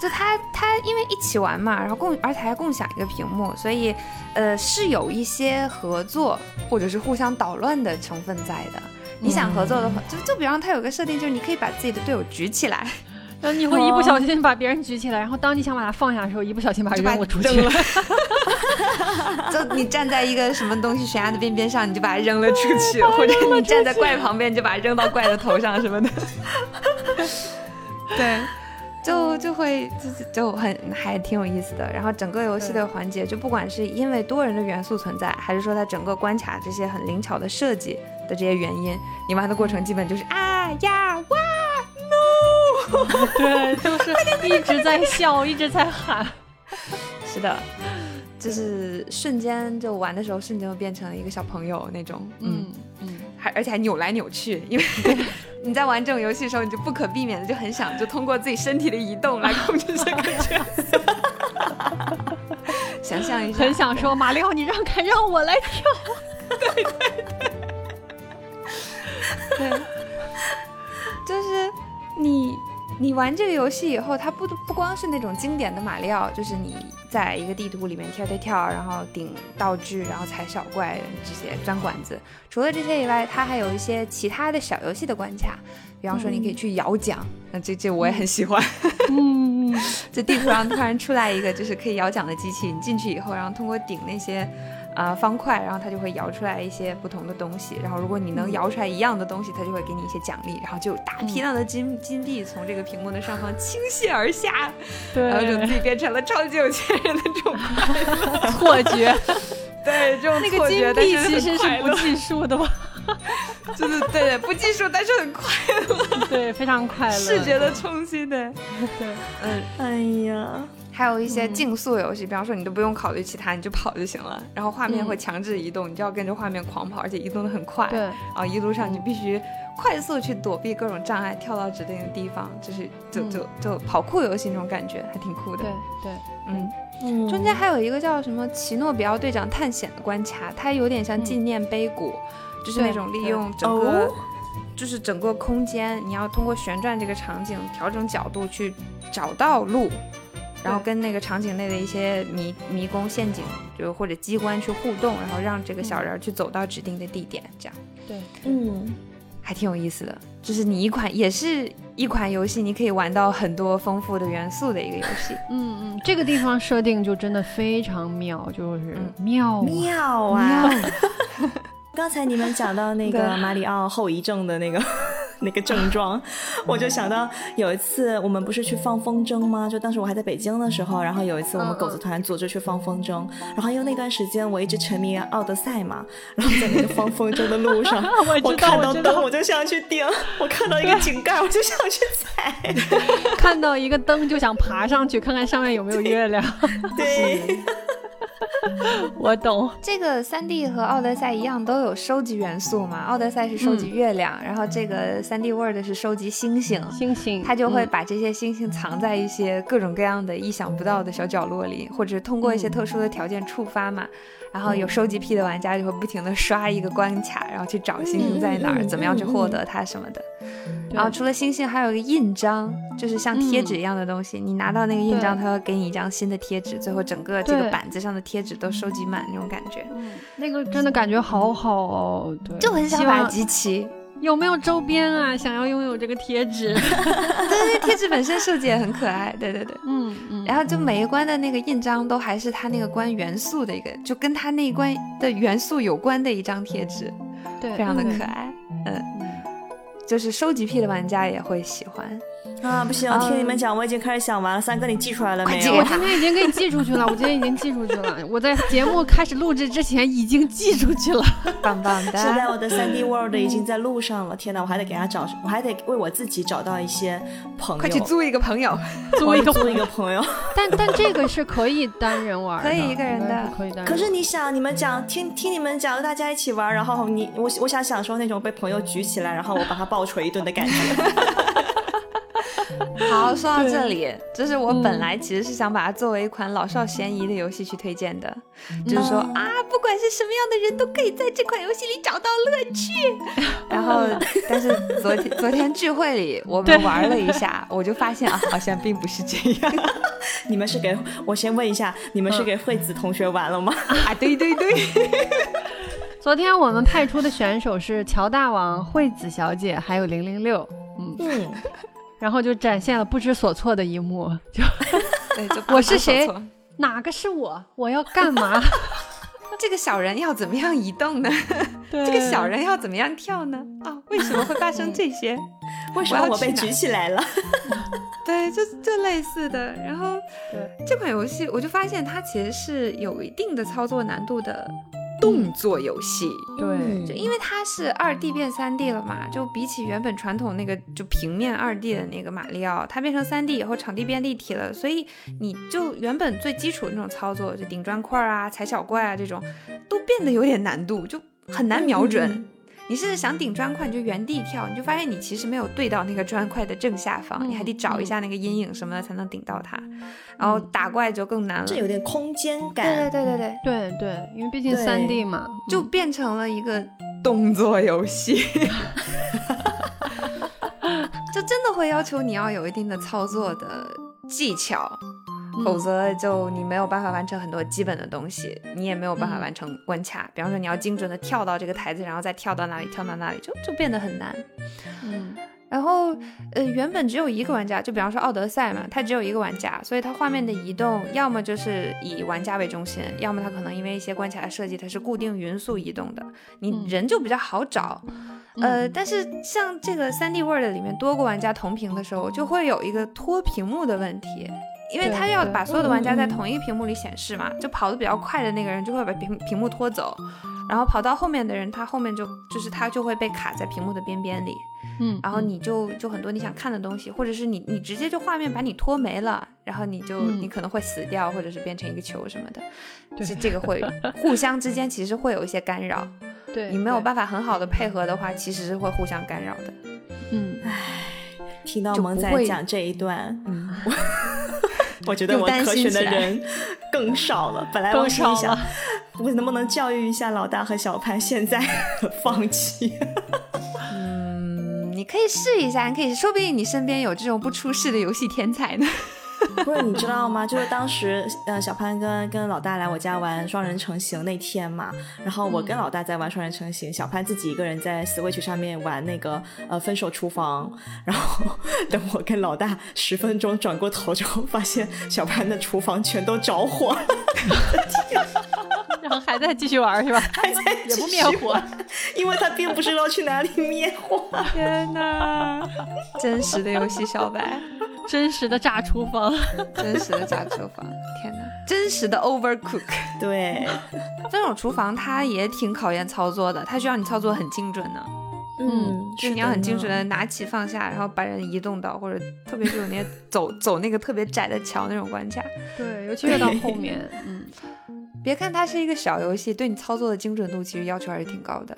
就他他因为一起玩嘛，然后共而且还共享一个屏幕，所以呃是有一些合作或者是互相捣乱的成分在的。你想合作的话，就就比方他有个设定，就是你可以把自己的队友举起来，然后你会一不小心把别人举起来，然后当你想把他放下的时候，一不小心把扔了出去。就你站在一个什么东西悬崖的边边上，你就把它扔了出去，或者你站在怪旁边，就把它扔到怪的头上什么的。对，就就会就就很还挺有意思的。然后整个游戏的环节，就不管是因为多人的元素存在，还是说它整个关卡这些很灵巧的设计的这些原因，你玩的过程基本就是啊呀哇 no，对，就是一直在笑，一直在喊。是的。就是瞬间就玩的时候，瞬间就变成了一个小朋友那种，嗯嗯，还而且还扭来扭去，因为 你在玩这种游戏的时候，你就不可避免的就很想就通过自己身体的移动来控制这个角色。想象一下，很想说马里奥，你让开，让我来跳。对对对，对，就是你。你玩这个游戏以后，它不不光是那种经典的马里奥，就是你在一个地图里面跳跳跳，然后顶道具，然后踩小怪这些钻管子。除了这些以外，它还有一些其他的小游戏的关卡，比方说你可以去摇奖，那这这我也很喜欢。嗯，这地图上突然出来一个就是可以摇奖的机器，你进去以后，然后通过顶那些。啊，方块，然后它就会摇出来一些不同的东西，然后如果你能摇出来一样的东西，它就会给你一些奖励，然后就大批量的金金币从这个屏幕的上方倾泻而下，然后就自己变成了超级有钱人的这种 错觉，对，这种那个金币其实是不计数的吧？就是对对，不计数，但是很快乐，对，非常快乐，视觉的冲击的，对，嗯，哎呀。还有一些竞速游戏，比方说你都不用考虑其他，你就跑就行了。然后画面会强制移动，你就要跟着画面狂跑，而且移动的很快。对，然后一路上你必须快速去躲避各种障碍，跳到指定的地方，就是就就就跑酷游戏那种感觉，还挺酷的。对对，嗯，中间还有一个叫什么奇诺比奥队长探险的关卡，它有点像纪念碑谷。就是那种利用整个，就是整个空间，你要通过旋转这个场景调整角度去找到路，然后跟那个场景内的一些迷迷宫陷阱就或者机关去互动，然后让这个小人去走到指定的地点，这样。对，嗯。还挺有意思的，就是你一款也是一款游戏，你可以玩到很多丰富的元素的一个游戏。嗯嗯，这个地方设定就真的非常妙，就是妙妙啊！刚才你们讲到那个马里奥后遗症的那个。那个症状，我就想到有一次我们不是去放风筝吗？就当时我还在北京的时候，然后有一次我们狗子团组织去放风筝，然后因为那段时间我一直沉迷奥德赛嘛，然后在那个放风筝的路上，我看到灯我就想去顶，我看到一个井盖我就想去踩，看到一个灯就想爬上去看看上面有没有月亮。对。我懂，这个三 D 和奥德赛一样都有收集元素嘛？奥德赛是收集月亮，然后这个三 D World 是收集星星，星星，它就会把这些星星藏在一些各种各样的意想不到的小角落里，或者通过一些特殊的条件触发嘛。然后有收集癖的玩家就会不停的刷一个关卡，然后去找星星在哪儿，怎么样去获得它什么的。然后除了星星，还有一个印章，就是像贴纸一样的东西。你拿到那个印章，它会给你一张新的贴纸，最后整个这个板子上的贴纸都收集满那种感觉。那个真的感觉好好哦，对，就很想把集齐。有没有周边啊？想要拥有这个贴纸？对，贴纸本身设计也很可爱。对对对，嗯嗯。然后就每一关的那个印章都还是它那个关元素的一个，就跟它那一关的元素有关的一张贴纸，对，非常的可爱。嗯，就是收集癖的玩家也会喜欢。啊，不行！我听你们讲，我已经开始想完了。三哥，你寄出来了没有？我今天已经给你寄出去了。我今天已经寄出去了。我在节目开始录制之前已经寄出去了。棒棒 的！现在我的三 D World 已经在路上了。天哪，我还得给他找，我还得为我自己找到一些朋友。快去租一个朋友，租一个租一个朋友。但但这个是可以单人玩，可以一个人的，可以单。可是你想，你们讲听听你们讲，大家一起玩，然后你我我想享受那种被朋友举起来，然后我把他暴锤一顿的感觉。好，说到这里，就是我本来其实是想把它作为一款老少咸宜的游戏去推荐的，就是说啊，不管是什么样的人都可以在这款游戏里找到乐趣。然后，但是昨天昨天聚会里我们玩了一下，我就发现啊，好像并不是这样。你们是给我先问一下，你们是给惠子同学玩了吗？啊，对对对。昨天我们派出的选手是乔大王、惠子小姐还有零零六。嗯嗯。然后就展现了不知所措的一幕，就 我是谁？哪个是我？我要干嘛？这个小人要怎么样移动呢？这个小人要怎么样跳呢？啊，为什么会发生这些？为什么我被举起来了？对，就就类似的。然后这款游戏，我就发现它其实是有一定的操作难度的。动作游戏，对，就因为它是二 D 变三 D 了嘛，就比起原本传统那个就平面二 D 的那个马里奥，它变成三 D 以后，场地变立体了，所以你就原本最基础的那种操作，就顶砖块啊、踩小怪啊这种，都变得有点难度，就很难瞄准。你是想顶砖块，你就原地跳，你就发现你其实没有对到那个砖块的正下方，你还得找一下那个阴影什么的才能顶到它。然后打怪就更难了，这有点空间感。对对对对对对对，因为毕竟三 D 嘛，就变成了一个动作游戏，就真的会要求你要有一定的操作的技巧。否则就你没有办法完成很多基本的东西，你也没有办法完成关卡。比方说你要精准的跳到这个台子，然后再跳到那里，跳到那里，就就变得很难。嗯，然后呃，原本只有一个玩家，就比方说奥德赛嘛，它只有一个玩家，所以它画面的移动要么就是以玩家为中心，要么它可能因为一些关卡的设计，它是固定匀速移动的，你人就比较好找。呃，但是像这个三 D World 里面多个玩家同屏的时候，就会有一个拖屏幕的问题。因为他要把所有的玩家在同一个屏幕里显示嘛，就跑得比较快的那个人就会把屏屏幕拖走，然后跑到后面的人，他后面就就是他就会被卡在屏幕的边边里，嗯，然后你就就很多你想看的东西，或者是你你直接就画面把你拖没了，然后你就你可能会死掉，或者是变成一个球什么的，这这个会 互相之间其实会有一些干扰，对。你没有办法很好的配合的话，其实是会互相干扰的，嗯，唉，听到萌仔讲这一段，嗯。我觉得我可选的人更少了。本来我心想，我能不能教育一下老大和小潘现在放弃？嗯，你可以试一下，你可以，说不定你身边有这种不出世的游戏天才呢。不是你知道吗？就是当时，呃，小潘跟跟老大来我家玩双人成行那天嘛，然后我跟老大在玩双人成行，小潘自己一个人在 Switch 上面玩那个呃分手厨房，然后等我跟老大十分钟转过头之后，发现小潘的厨房全都着火了，然后还在继续玩是吧？还在也不灭火，因为他并不知道去哪里灭火。天哪，真实的游戏小白。真实的炸厨房，真实的炸厨房，天哪！真实的 overcook，对，这种厨房它也挺考验操作的，它需要你操作很精准的，嗯，就你要很精准的拿起放下，然后把人移动到，或者特别是有那些 走走那个特别窄的桥那种关卡，对，尤其越到后面，嗯，别看它是一个小游戏，对你操作的精准度其实要求还是挺高的。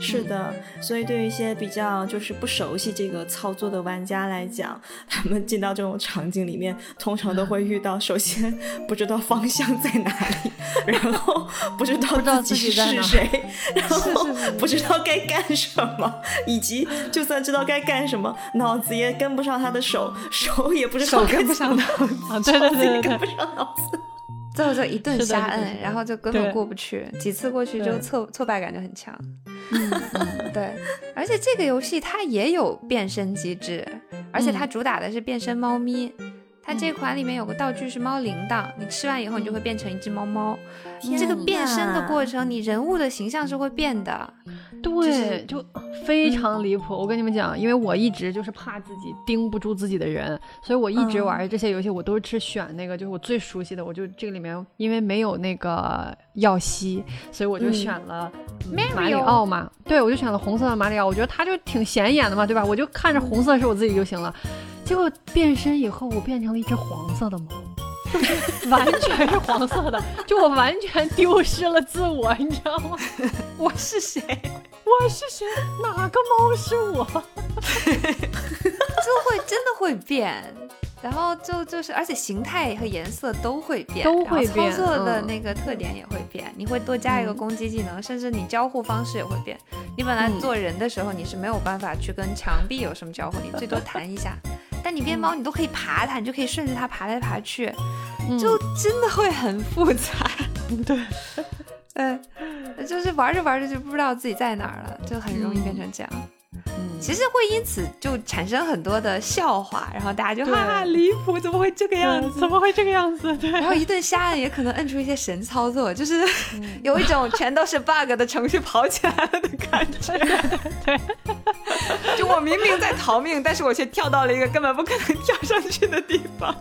是的，所以对于一些比较就是不熟悉这个操作的玩家来讲，他们进到这种场景里面，通常都会遇到：首先 不知道方向在哪里，然后不知道自己是谁，然后不知道该干什么，以及就算知道该干什么，脑子也跟不上他的手，手也不知道跟不上脑子，对对对，跟不上脑子。最后就一顿瞎摁，然后就根本过不去。几次过去就，挫挫败感就很强。对。而且这个游戏它也有变身机制，而且它主打的是变身猫咪。它这款里面有个道具是猫铃铛，你吃完以后你就会变成一只猫猫。这个变身的过程，你人物的形象是会变的。对，就非常离谱。我跟你们讲，因为我一直就是怕自己盯不住自己的人，所以我一直玩这些游戏，我都是选那个就是我最熟悉的。我就这个里面，因为没有那个耀西，所以我就选了马里奥嘛。对，我就选了红色的马里奥，我觉得他就挺显眼的嘛，对吧？我就看着红色是我自己就行了。结果变身以后，我变成了一只黄色的猫。就 是完全是黄色的，就我完全丢失了自我，你知道吗？我是谁？我是谁？哪个猫是我？就会真的会变，然后就就是，而且形态和颜色都会变，都会变，操作的那个特点也会变。你会多加一个攻击技能，甚至你交互方式也会变。你本来做人的时候，你是没有办法去跟墙壁有什么交互，你最多弹一下。但你变猫，你都可以爬它，你就可以顺着它爬来爬去，就真的会很复杂。对，嗯，就是玩着玩着就不知道自己在哪儿了，就很容易变成这样。嗯，其实会因此就产生很多的笑话，然后大家就哈哈离谱，怎么会这个样子？怎么会这个样子？对，然后一顿瞎按也可能摁出一些神操作，就是有一种全都是 bug 的程序跑起来了的感觉。对，就我明明在逃命，但是我却跳到了一个根本不可能跳上去的地方。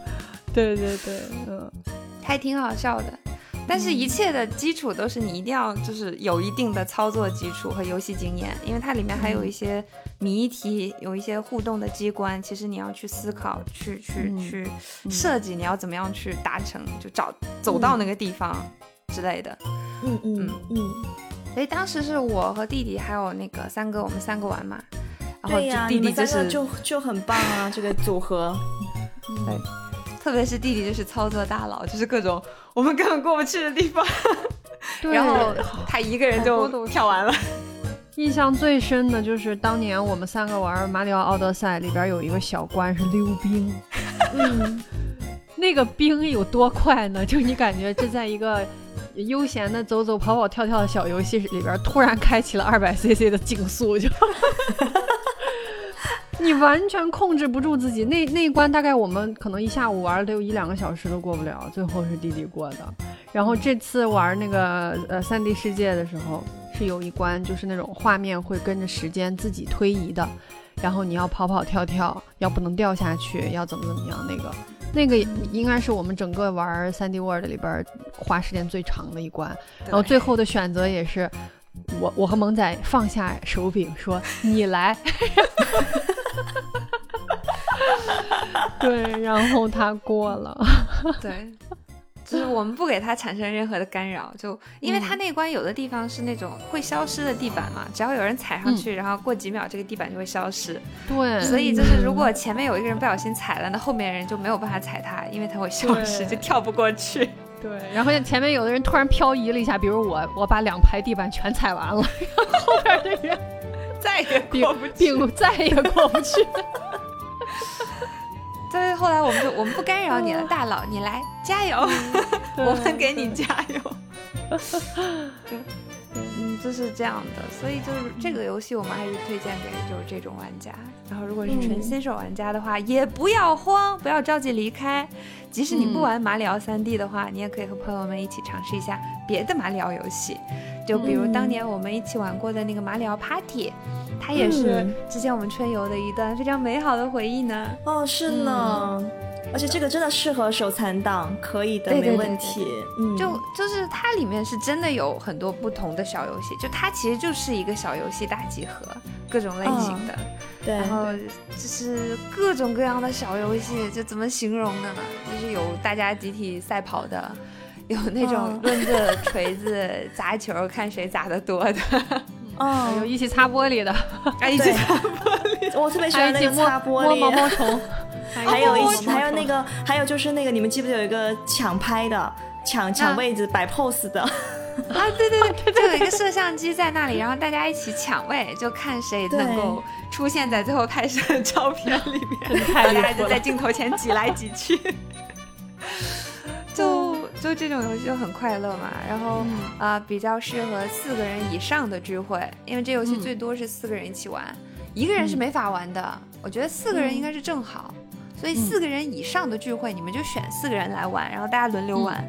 对对对，嗯，还挺好笑的。但是，一切的基础都是你一定要就是有一定的操作基础和游戏经验，因为它里面还有一些谜题，有一些互动的机关，其实你要去思考，去去去设计，你要怎么样去达成，就找走到那个地方之类的。嗯嗯嗯。所以当时是我和弟弟还有那个三哥，我们三个玩嘛。然后弟弟就是就就很棒啊，这个组合。对。特别是弟弟就是操作大佬，就是各种我们根本过不去的地方，然后他一个人就跳完了。印象最深的就是当年我们三个玩《马里奥奥德赛》里边有一个小关是溜冰，嗯，那个冰有多快呢？就你感觉这在一个悠闲的走走跑跑跳跳的小游戏里边，突然开启了二百 CC 的竞速，就。你完全控制不住自己，那那一关大概我们可能一下午玩得有一两个小时都过不了，最后是弟弟过的。然后这次玩那个呃三 D 世界的时候，是有一关就是那种画面会跟着时间自己推移的，然后你要跑跑跳跳，要不能掉下去，要怎么怎么样，那个那个应该是我们整个玩三 D World 里边花时间最长的一关。然后最后的选择也是。我我和萌仔放下手柄说：“你来。” 对，然后他过了。对，就是我们不给他产生任何的干扰，就因为他那关有的地方是那种会消失的地板嘛，只要有人踩上去，然后过几秒这个地板就会消失。对，所以就是如果前面有一个人不小心踩了，那后面人就没有办法踩他，因为他会消失，就跳不过去。对，然后前面有的人突然漂移了一下，比如我，我把两排地板全踩完了，然后后边的人再也过不去，再也过不去。对，后来我们就我们不干扰你了，大佬，你来加油，我们给你加油。对。嗯，就是这样的，所以就是这个游戏，我们还是推荐给就是这种玩家。然后，如果是纯新手玩家的话，也不要慌，不要着急离开。即使你不玩马里奥三 D 的话，你也可以和朋友们一起尝试一下别的马里奥游戏。就比如当年我们一起玩过的那个马里奥 Party，它也是之前我们春游的一段非常美好的回忆呢。哦，是呢。而且这个真的适合手残党，可以的，没问题。嗯，就就是它里面是真的有很多不同的小游戏，就它其实就是一个小游戏大集合，各种类型的。对。然后就是各种各样的小游戏，就怎么形容呢？就是有大家集体赛跑的，有那种抡着锤子砸球看谁砸的多的，哦，有一起擦玻璃的，一起擦玻璃。我特别喜欢那个擦玻璃，摸毛毛虫。还有一起，还有那个，还有就是那个，你们记不记得有一个抢拍的，抢抢位置摆 pose 的？啊，对对对，就有一个摄像机在那里，然后大家一起抢位，就看谁能够出现在最后拍摄的照片里面，大家就在镜头前挤来挤去，就就这种游戏就很快乐嘛。然后啊，比较适合四个人以上的聚会，因为这游戏最多是四个人一起玩，一个人是没法玩的。我觉得四个人应该是正好。所以四个人以上的聚会，你们就选四个人来玩，然后大家轮流玩。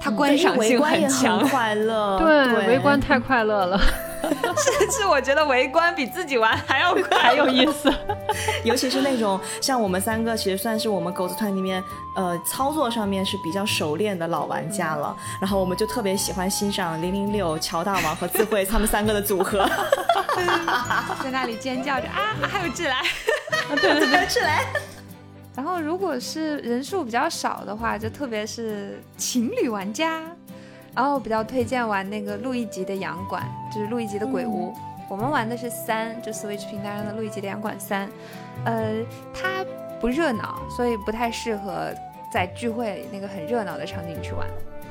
它观赏性很强，快乐。对，围观太快乐了，甚至我觉得围观比自己玩还要还有意思。尤其是那种像我们三个，其实算是我们狗子团里面，呃，操作上面是比较熟练的老玩家了。然后我们就特别喜欢欣赏零零六、乔大王和智慧他们三个的组合，在那里尖叫着啊，还有智来，对对对，智来。然后，如果是人数比较少的话，就特别是情侣玩家，然后比较推荐玩那个路易吉的洋馆，就是路易吉的鬼屋。我们玩的是三，就 Switch 平台上的路易吉的洋馆三。呃，它不热闹，所以不太适合在聚会那个很热闹的场景去玩，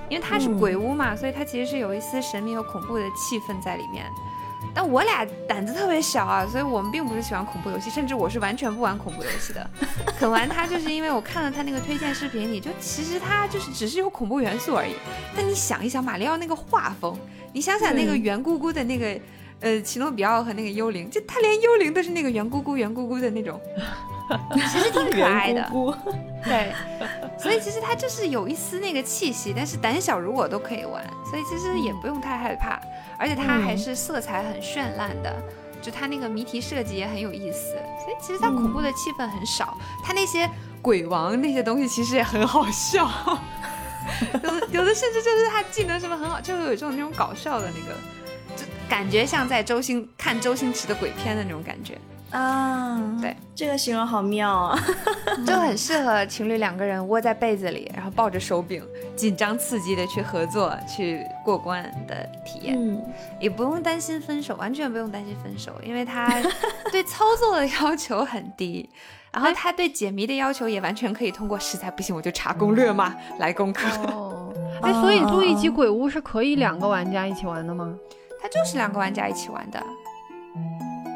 因为它是鬼屋嘛，所以它其实是有一丝神秘和恐怖的气氛在里面。但我俩胆子特别小啊，所以我们并不是喜欢恐怖游戏，甚至我是完全不玩恐怖游戏的。可玩它就是因为我看了他那个推荐视频，你就其实它就是只是有恐怖元素而已。但你想一想，马里奥那个画风，你想想那个圆咕咕的那个，呃，奇诺比奥和那个幽灵，就他连幽灵都是那个圆咕咕、圆咕咕的那种。其实挺可爱的，对，所以其实它就是有一丝那个气息，但是胆小如我都可以玩，所以其实也不用太害怕，而且它还是色彩很绚烂的，就它那个谜题设计也很有意思，所以其实它恐怖的气氛很少，它那些鬼王那些东西其实也很好笑，有的有的甚至就是他技能什么很好，就有一种那种搞笑的那个，就感觉像在周星看周星驰的鬼片的那种感觉。啊，对，这个形容好妙啊，就很适合情侣两个人窝在被子里，然后抱着手柄，紧张刺激的去合作去过关的体验，嗯，也不用担心分手，完全不用担心分手，因为他 对操作的要求很低，然后他对解谜的要求也完全可以通过实在不行我就查攻略嘛来攻克。哦，哎，所以路易吉鬼屋是可以两个玩家一起玩的吗？它就是两个玩家一起玩的。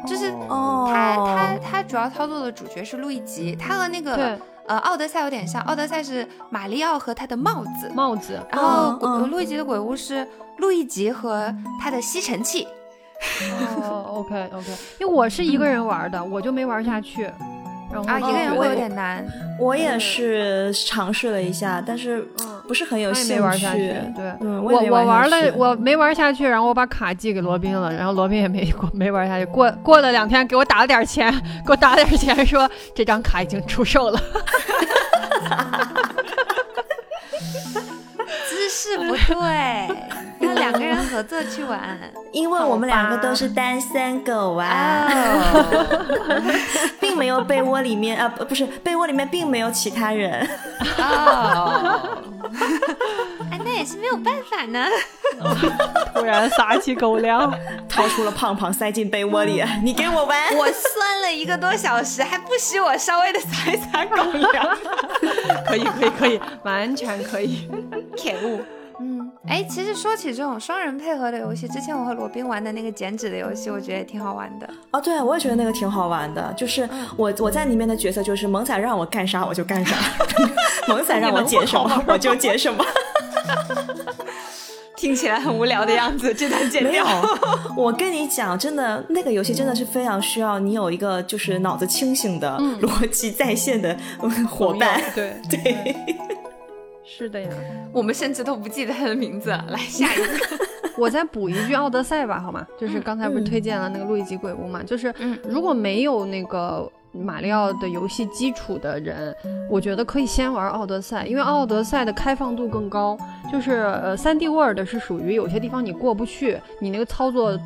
就是他他他主要操作的主角是路易吉，他和那个呃奥德赛有点像，奥德赛是马里奥和他的帽子。帽子，然后路易吉的鬼屋是路易吉和他的吸尘器。哦，OK OK，因为我是一个人玩的，我就没玩下去。啊，一个人会有点难。我也是尝试了一下，但是不是很有兴趣。对，我我玩了，我没玩下去，然后我把卡寄给罗宾了，然后罗宾也没 过，没玩下去。过过了两天，给我打了点钱，给我打了点钱，说这张卡已经出售了。姿势不对。要两个人合作去玩，因为我们两个都是单身狗啊，并没有被窝里面啊，不是被窝里面并没有其他人。啊，哎，那那也是没有办法呢。突然撒起狗粮，掏出了胖胖塞进被窝里，你给我玩。我酸了一个多小时，还不许我稍微的撒一撒狗粮？可以可以可以，完全可以。可恶。嗯，哎，其实说起这种双人配合的游戏，之前我和罗宾玩的那个剪纸的游戏，我觉得也挺好玩的。哦，对，我也觉得那个挺好玩的。就是我我在里面的角色就是萌仔，让我干啥我就干啥，萌仔让我剪什么我就剪什么。听起来很无聊的样子，这段剪掉。我跟你讲，真的，那个游戏真的是非常需要你有一个就是脑子清醒的、逻辑在线的伙伴。对对。是的呀，我们甚至都不记得他的名字。来 下一个，我再补一句《奥德赛》吧，好吗？就是刚才不是推荐了那个《路易吉鬼屋》嘛？就是如果没有那个马里奥的游戏基础的人，我觉得可以先玩《奥德赛》，因为《奥德赛》的开放度更高。就是呃，三 D World 是属于有些地方你过不去，你那个操作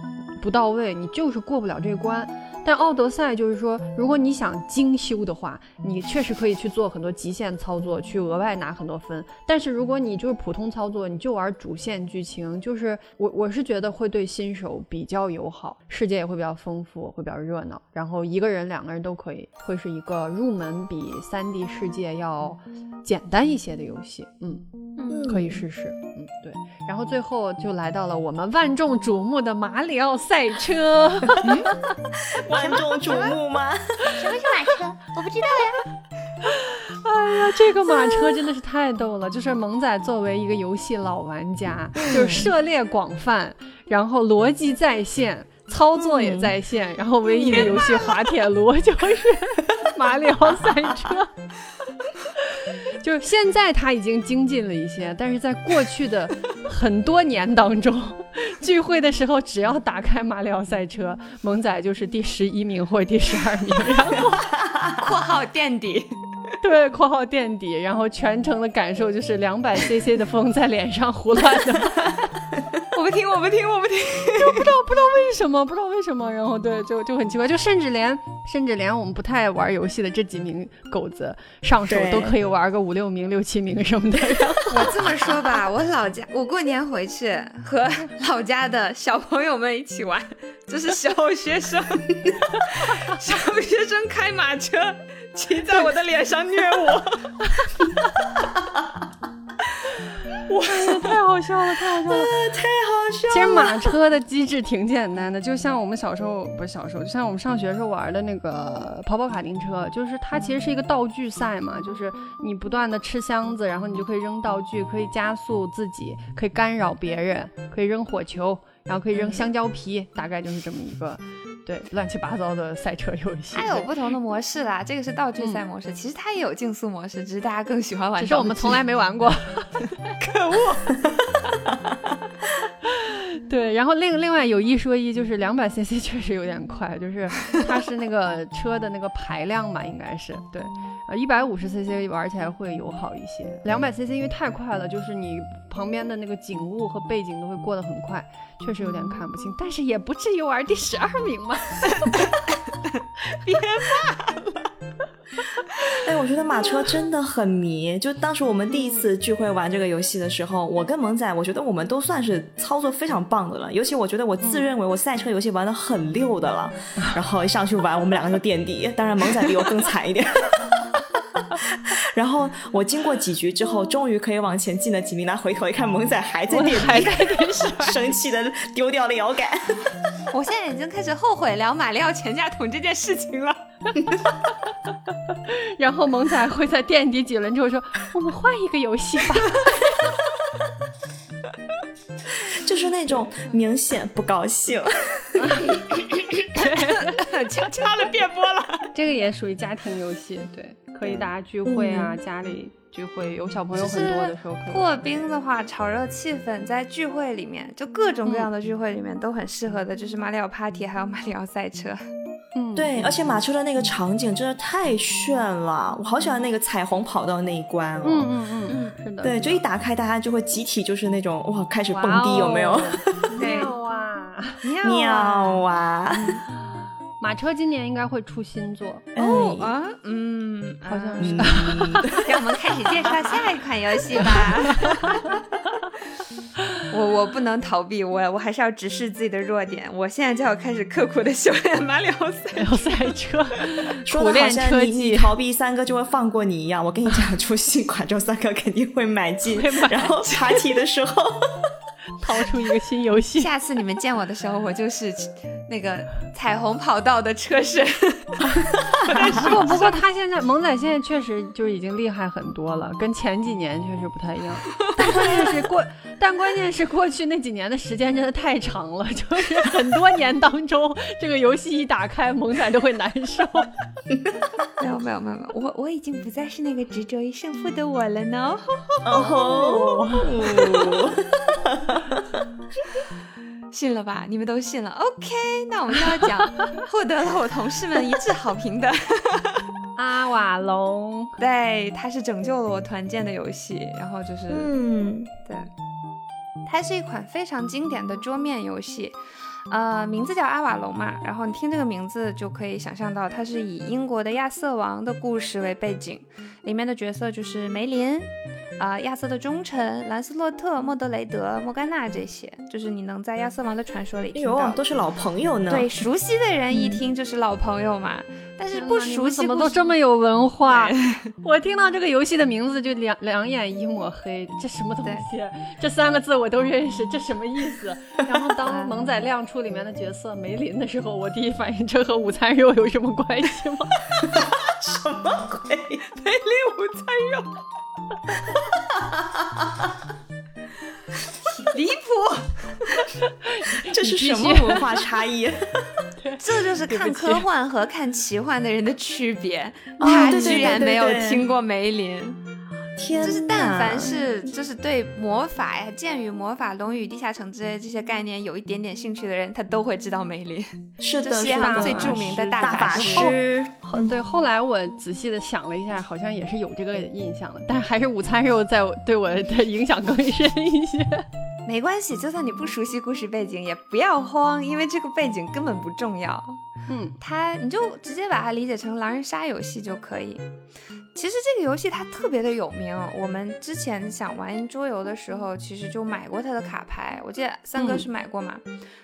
不到位，你就是过不了这关。但奥德赛就是说，如果你想精修的话，你确实可以去做很多极限操作，去额外拿很多分。但是如果你就是普通操作，你就玩主线剧情，就是我我是觉得会对新手比较友好，世界也会比较丰富，会比较热闹。然后一个人、两个人都可以，会是一个入门比三 D 世界要简单一些的游戏。嗯嗯，可以试试。嗯，对。然后最后就来到了我们万众瞩目的马里奥赛车。万众瞩目吗？什么是马车？我不知道呀。哎呀，这个马车真的是太逗了！就是萌仔作为一个游戏老玩家，就是涉猎广泛，然后逻辑在线，操作也在线，然后唯一的游戏滑铁卢就是 马里奥赛车。就是现在他已经精进了一些，但是在过去的很多年当中，聚会的时候只要打开马里奥赛车，萌仔就是第十一名或者第十二名，然后 （括号垫底）。对（括号垫底），然后全程的感受就是两百 CC 的风在脸上胡乱的。我不听，我不听，我不听，就不知道不知道为什么，不知道为什么，然后对，就就很奇怪，就甚至连甚至连我们不太爱玩游戏的这几名狗子上手都可以玩个五六名、六七名什么的。我这么说吧，我老家我过年回去和老家的小朋友们一起玩，就是小学生，小学生开马车骑在我的脸上虐我。哇，太好笑了，太好笑了，太好笑了！其实马车的机制挺简单的，就像我们小时候不是小时候，就像我们上学时候玩的那个跑跑卡丁车，就是它其实是一个道具赛嘛，就是你不断的吃箱子，然后你就可以扔道具，可以加速自己，可以干扰别人，可以扔火球，然后可以扔香蕉皮，大概就是这么一个。对，乱七八糟的赛车游戏，它有不同的模式啦。这个是道具赛模式，其实它也有竞速模式，只是大家更喜欢玩。只是我们从来没玩过，可恶。对，然后另另外有一说一，就是两百 cc 确实有点快，就是它是那个 车的那个排量嘛，应该是对。呃，一百五十 cc 玩起来会友好一些，两百 cc 因为太快了，就是你旁边的那个景物和背景都会过得很快，确实有点看不清，但是也不至于玩第十二名嘛。别骂了。哎，我觉得马车真的很迷。就当时我们第一次聚会玩这个游戏的时候，我跟萌仔，我觉得我们都算是操作非常棒的了。尤其我觉得我自认为我赛车游戏玩的很溜的了。然后一上去玩，我们两个就垫底。当然，萌仔比我更惨一点。然后我经过几局之后，终于可以往前进了几名。他回头一看，萌仔还在垫还在垫生气的丢掉了摇杆。我现在已经开始后悔聊马里奥全家桶这件事情了。然后萌仔会在垫底几轮之后说：“我们换一个游戏吧。”就是那种明显不高兴。掐掐了变播了。这个也属于家庭游戏，对，可以大家聚会啊，家里聚会有小朋友很多的时候，破冰的话，炒热气氛，在聚会里面，就各种各样的聚会里面都很适合的，就是马里奥 Party，还有马里奥赛车。嗯，对，而且马车的那个场景真的太炫了，我好喜欢那个彩虹跑道那一关哦。嗯嗯嗯嗯，是的。对，就一打开，大家就会集体就是那种哇，开始蹦迪，有没有？妙啊，妙啊！马车今年应该会出新作哦啊，嗯，好像是。让我们开始介绍下一款游戏吧。我我不能逃避，我我还是要直视自己的弱点。我现在就要开始刻苦的修炼马里奥赛赛车，说的好像你你逃避三哥就会放过你一样。我跟你讲，出新款之后，三哥肯定会买 进，然后爬梯的时候。掏出一个新游戏，下次你们见我的时候，我就是那个彩虹跑道的车身。不过不过他现在萌仔现在确实就已经厉害很多了，跟前几年确实不太一样。但关键是过，但关键是过去那几年的时间真的太长了，就是很多年当中，这个游戏一打开，萌仔都会难受。没有没有没有，我我已经不再是那个执着于胜负的我了呢。哦。信了吧？你们都信了。OK，那我们就要讲 获得了我同事们一致好评的阿瓦隆。对，它是拯救了我团建的游戏。然后就是，嗯，对，它是一款非常经典的桌面游戏。呃，名字叫阿瓦隆嘛。然后你听这个名字就可以想象到，它是以英国的亚瑟王的故事为背景，里面的角色就是梅林。啊，亚瑟的忠臣兰斯洛特、莫德雷德、莫甘娜这些，就是你能在亚瑟王的传说里听到，都是老朋友呢。对，熟悉的人一听就是老朋友嘛。但是不熟悉怎么都这么有文化？我听到这个游戏的名字就两两眼一抹黑，这什么东西？这三个字我都认识，这什么意思？然后当萌仔亮出里面的角色梅林的时候，我第一反应这和午餐肉有什么关系吗？什么鬼？梅林午餐肉？离谱！这是什么文化差异？这就是看科幻和看奇幻的人的区别。他居然没有听过梅林。就是但凡是就是对魔法呀、剑与魔法、龙与地下城之类这些概念有一点点兴趣的人，他都会知道梅林。是的，世界上最著名的大法师。对，后来我仔细的想了一下，好像也是有这个印象的，但还是午餐肉在对我的影响更深一些。没关系，就算你不熟悉故事背景，也不要慌，因为这个背景根本不重要。嗯，它你就直接把它理解成狼人杀游戏就可以。其实这个游戏它特别的有名，我们之前想玩桌游的时候，其实就买过它的卡牌。我记得三哥是买过嘛？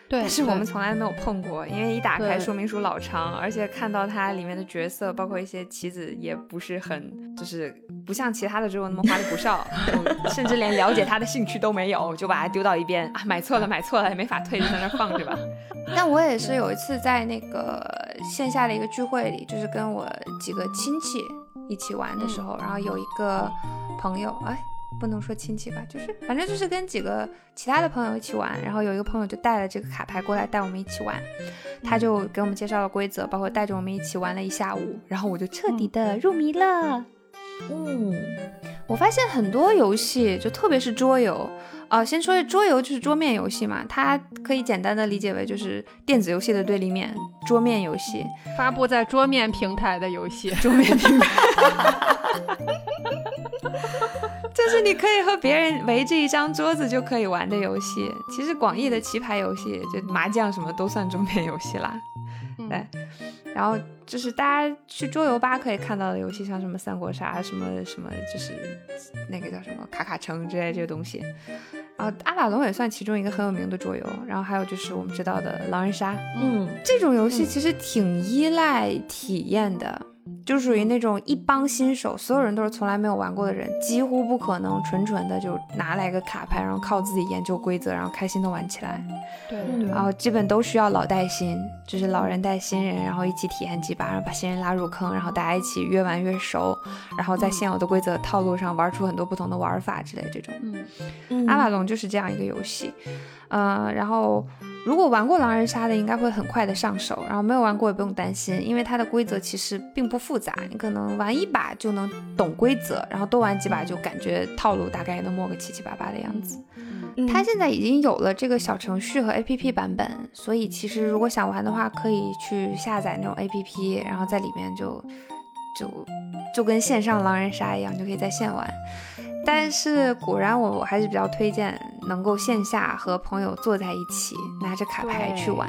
对。但是我们从来没有碰过，因为一打开说明书老长，而且看到它里面的角色，包括一些棋子，也不是很，就是不像其他的桌游那么花里胡哨，甚至连了解它的兴趣都没有，就把它丢到一边啊，买错了，买错了，也没法退，就在那放着吧。但我也是有一次在那个线下的一个聚会里，就是跟我几个亲戚。一起玩的时候，然后有一个朋友，哎，不能说亲戚吧，就是反正就是跟几个其他的朋友一起玩，然后有一个朋友就带了这个卡牌过来带我们一起玩，他就给我们介绍了规则，包括带着我们一起玩了一下午，然后我就彻底的入迷了。嗯，我发现很多游戏，就特别是桌游。哦，先说桌游就是桌面游戏嘛，它可以简单的理解为就是电子游戏的对立面，桌面游戏，发布在桌面平台的游戏，桌面平台，就是你可以和别人围着一张桌子就可以玩的游戏。其实广义的棋牌游戏，就麻将什么都算桌面游戏啦。对，然后就是大家去桌游吧可以看到的游戏，像什么三国杀，什么什么，就是那个叫什么卡卡城之类这些东西。啊，阿瓦隆也算其中一个很有名的桌游，然后还有就是我们知道的狼人杀，嗯，这种游戏其实挺依赖体验的。就属于那种一帮新手，所有人都是从来没有玩过的人，几乎不可能纯纯的就拿来个卡牌，然后靠自己研究规则，然后开心的玩起来。对，然后基本都需要老带新，就是老人带新人，然后一起体验几把，然后把新人拉入坑，然后大家一起越玩越熟，然后在现有的规则套路上玩出很多不同的玩法之类这种。嗯，阿瓦隆就是这样一个游戏，呃，然后。如果玩过狼人杀的，应该会很快的上手。然后没有玩过也不用担心，因为它的规则其实并不复杂，你可能玩一把就能懂规则，然后多玩几把就感觉套路大概也能摸个七七八八的样子。它现在已经有了这个小程序和 APP 版本，所以其实如果想玩的话，可以去下载那种 APP，然后在里面就就就跟线上狼人杀一样，就可以在线玩。但是果然，我我还是比较推荐能够线下和朋友坐在一起，拿着卡牌去玩。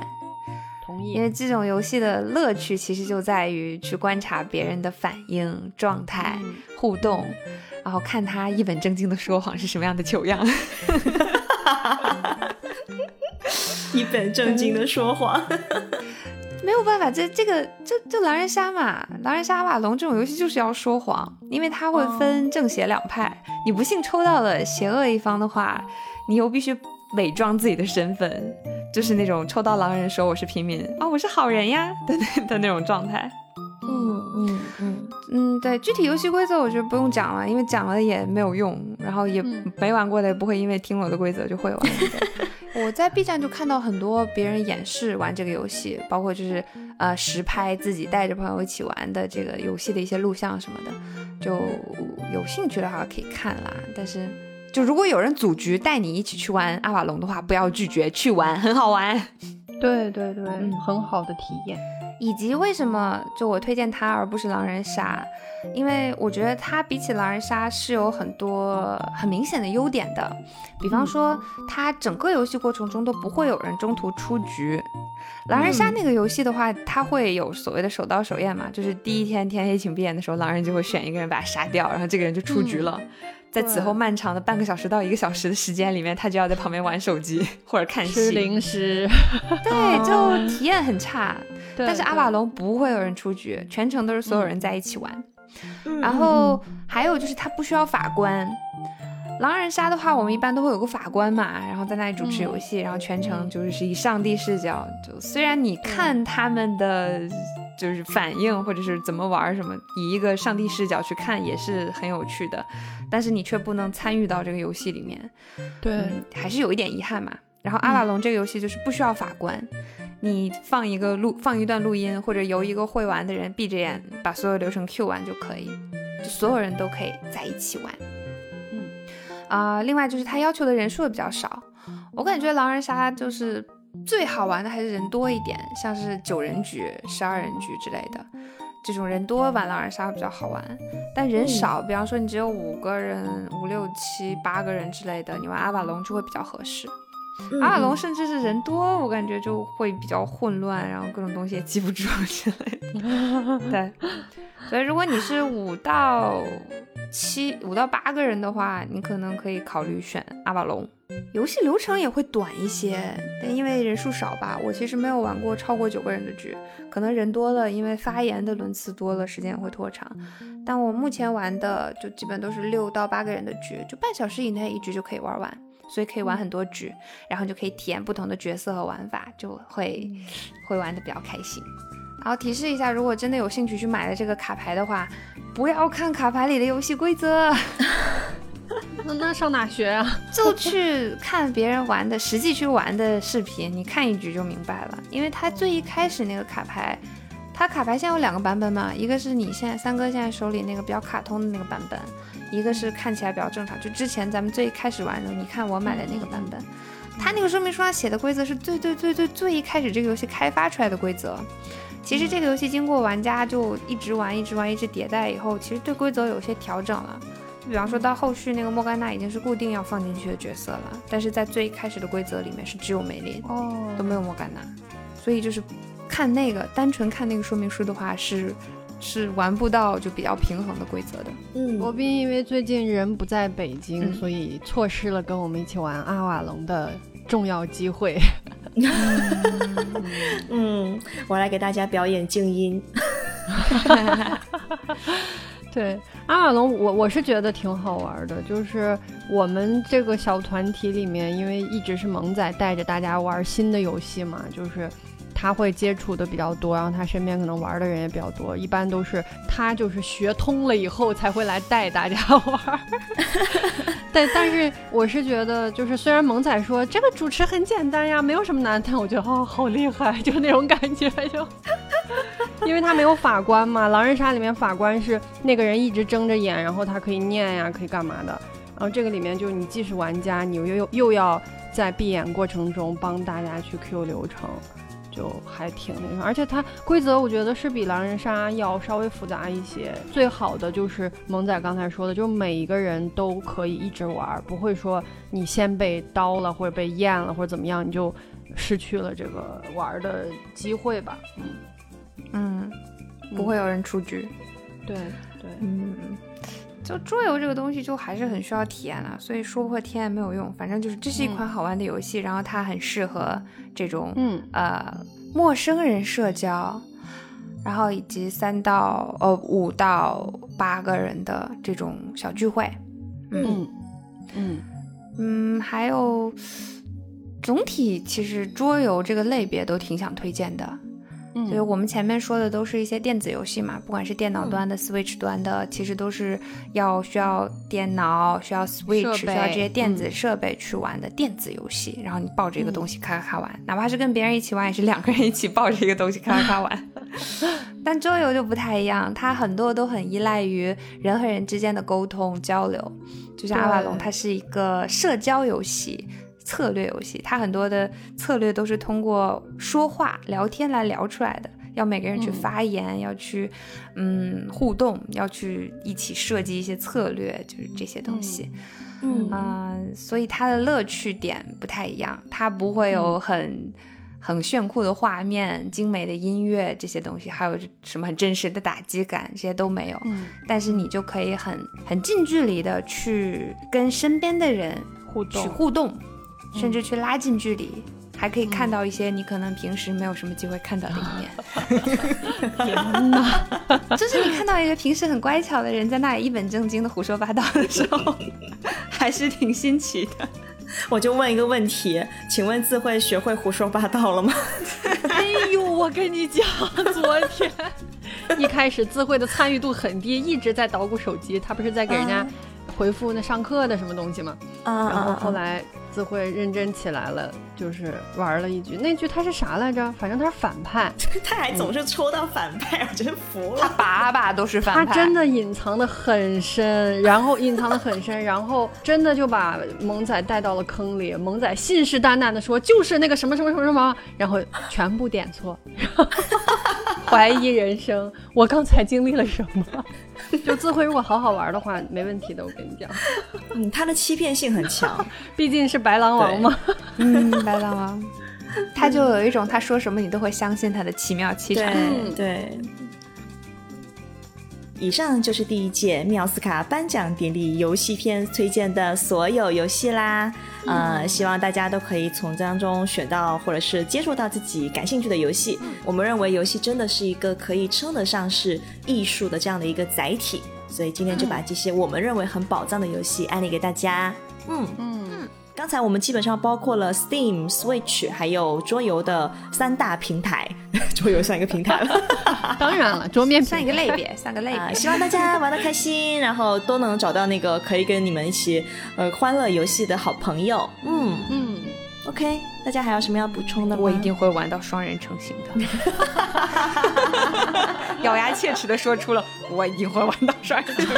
同意。因为这种游戏的乐趣其实就在于去观察别人的反应、状态、互动，然后看他一本正经的说谎是什么样的糗样。一本正经的说谎。没有办法，这这个就就狼人杀嘛，狼人杀瓦龙这种游戏就是要说谎，因为它会分正邪两派。你不幸抽到了邪恶一方的话，你又必须伪装自己的身份，就是那种抽到狼人说我是平民啊，我是好人呀 的的那种状态。嗯嗯嗯嗯，对，具体游戏规则我觉得不用讲了，因为讲了也没有用，然后也没玩过的也不会因为听了我的规则就会玩。我在 B 站就看到很多别人演示玩这个游戏，包括就是呃实拍自己带着朋友一起玩的这个游戏的一些录像什么的，就有兴趣的话可以看啦。但是就如果有人组局带你一起去玩阿瓦隆的话，不要拒绝去玩，很好玩。对对对，很好的体验。以及为什么就我推荐它而不是狼人杀？因为我觉得它比起狼人杀是有很多很明显的优点的，比方说它整个游戏过程中都不会有人中途出局。狼人杀那个游戏的话，它会有所谓的手刀手验嘛，就是第一天天黑请闭眼的时候，狼人就会选一个人把他杀掉，然后这个人就出局了。在此后漫长的半个小时到一个小时的时间里面，他就要在旁边玩手机 或者看戏、吃零食，对，就体验很差。但是阿瓦隆不会有人出局，全程都是所有人在一起玩。然后还有就是他不需要法官。狼人杀的话，我们一般都会有个法官嘛，然后在那里主持游戏，然后全程就是以上帝视角。就虽然你看他们的就是反应或者是怎么玩什么，以一个上帝视角去看也是很有趣的，但是你却不能参与到这个游戏里面。对，还是有一点遗憾嘛。然后阿瓦隆这个游戏就是不需要法官。你放一个录放一段录音，或者由一个会玩的人闭着眼把所有流程 Q 完就可以，就所有人都可以在一起玩。嗯啊，另外就是它要求的人数也比较少，我感觉狼人杀就是最好玩的还是人多一点，像是九人局、十二人局之类的，这种人多玩狼人杀比较好玩。但人少，比方说你只有五个人、五六七八个人之类的，你玩阿瓦隆就会比较合适。阿瓦隆甚至是人多，我感觉就会比较混乱，然后各种东西也记不住之类的。对，所以如果你是五到七、五到八个人的话，你可能可以考虑选阿瓦隆。游戏流程也会短一些，但因为人数少吧，我其实没有玩过超过九个人的局，可能人多了，因为发言的轮次多了，时间会拖长。但我目前玩的就基本都是六到八个人的局，就半小时以内一局就可以玩完。所以可以玩很多局，然后就可以体验不同的角色和玩法，就会会玩的比较开心。然后提示一下，如果真的有兴趣去买了这个卡牌的话，不要看卡牌里的游戏规则，那 那上哪学啊？就去看别人玩的，实际去玩的视频，你看一局就明白了。因为它最一开始那个卡牌，它卡牌现在有两个版本嘛，一个是你现在三哥现在手里那个比较卡通的那个版本。一个是看起来比较正常，就之前咱们最开始玩的，你看我买的那个版本，它那个说明书上写的规则是最最最最最一开始这个游戏开发出来的规则。其实这个游戏经过玩家就一直玩一直玩一直迭代以后，其实对规则有些调整了。就比方说到后续那个莫甘娜已经是固定要放进去的角色了，但是在最开始的规则里面是只有梅林哦，都没有莫甘娜，所以就是看那个单纯看那个说明书的话是。是玩不到就比较平衡的规则的。嗯，罗宾因为最近人不在北京，所以错失了跟我们一起玩阿瓦隆的重要机会。嗯，我来给大家表演静音。对，阿瓦隆，我我是觉得挺好玩的，就是我们这个小团体里面，因为一直是萌仔带着大家玩新的游戏嘛，就是。他会接触的比较多，然后他身边可能玩的人也比较多，一般都是他就是学通了以后才会来带大家玩。但但是我是觉得，就是虽然萌仔说这个主持很简单呀，没有什么难，但我觉得哦好厉害，就那种感觉就，因为他没有法官嘛，狼人杀里面法官是那个人一直睁着眼，然后他可以念呀，可以干嘛的，然后这个里面就是你既是玩家，你又又又要在闭眼过程中帮大家去 Q 流程。就还挺那个，而且它规则我觉得是比狼人杀要稍微复杂一些。最好的就是萌仔刚才说的，就每一个人都可以一直玩，不会说你先被刀了或者被验了或者怎么样，你就失去了这个玩的机会吧。嗯，不会有人出局。对对，嗯。就桌游这个东西就还是很需要体验的，所以说不会体验没有用。反正就是这是一款好玩的游戏，然后它很适合这种嗯呃陌生人社交，然后以及三到呃五到八个人的这种小聚会。嗯嗯嗯，还有总体其实桌游这个类别都挺想推荐的。嗯，所以我们前面说的都是一些电子游戏嘛，不管是电脑端的、Switch 端的，其实都是要需要电脑、需要 Switch、需要这些电子设备去玩的电子游戏。然后你抱着一个东西咔咔咔玩，哪怕是跟别人一起玩，也是两个人一起抱着一个东西咔咔咔玩。但桌游就不太一样，它很多都很依赖于人和人之间的沟通交流，就像阿瓦隆，它是一个社交游戏。策略游戏，它很多的策略都是通过说话、聊天来聊出来的。要每个人去发言，要去嗯互动，要去一起设计一些策略，就是这些东西。嗯啊，所以它的乐趣点不太一样，它不会有很很炫酷的画面、精美的音乐这些东西，还有什么很真实的打击感，这些都没有。嗯，但是你就可以很很近距离的去跟身边的人互动去互动。甚至去拉近距离，还可以看到一些你可能平时没有什么机会看到的一面。天哪！就是你看到一个平时很乖巧的人在那里一本正经的胡说八道的时候，还是挺新奇的。我就问一个问题，请问自慧学会胡说八道了吗？哎呦，我跟你讲，昨天 一开始自慧的参与度很低，一直在捣鼓手机，他不是在给人家回复那上课的什么东西吗？啊然后后来智慧认真起来了，就是玩了一局，那局他是啥来着？反正他是反派，他还总是抽到反派，我真服了他。把把都是反他派，真的隐藏的很深，然后隐藏的很深，然后真的就把萌仔带到了坑里。萌仔信誓旦旦的说就是那个什么什么什么什么，然后全部点错，怀疑人生。我刚才经历了什么？就自慧如果好好玩的话，没问题的。我跟你讲，嗯，他的欺骗性很强。毕竟是白狼王嘛。嗯，白狼王，他就有一种他说什么你都会相信他的奇妙气场。对对。以上就是第一届妙斯卡颁奖典礼游戏片推荐的所有游戏啦。呃，希望大家都可以从当中选到或者是接触到自己感兴趣的游戏。我们认为游戏真的是一个可以称得上是艺术的这样的一个载体，所以今天就把这些我们认为很宝藏的游戏安利给大家。嗯嗯，刚才我们基本上包括了 Steam、Switch 还有桌游的三大平台，桌游算一个平台了。当然了，桌面算一个类别，算个类啊、别。希望大家玩的开心，然后都能找到那个可以跟你们一起呃欢乐游戏的好朋友。嗯嗯，，OK，大家还有什么要补充的吗？我一定会玩到双人成型的，咬牙切齿的说出了我一定会玩到双人成型。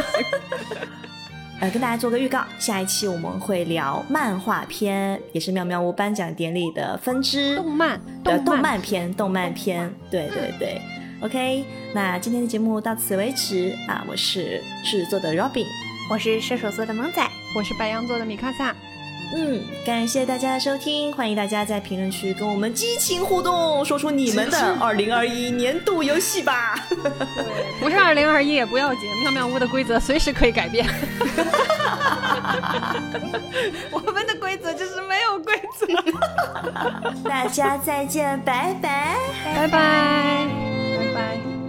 呃，跟大家做个预告，下一期我们会聊漫画片，也是妙妙屋颁奖典礼的分支动漫，的动漫漫片，动漫片，对对对。OK，那今天的节目到此为止啊！我是狮子座的 Robin，我是射手座的萌仔，我是白羊座的米卡萨。嗯，感谢大家的收听，欢迎大家在评论区跟我们激情互动，说出你们的二零二一年度游戏吧。不是二零二一也不要紧，妙妙屋的规则随时可以改变。我们的规则就是没有规则。大家再见，拜拜。拜拜，拜拜。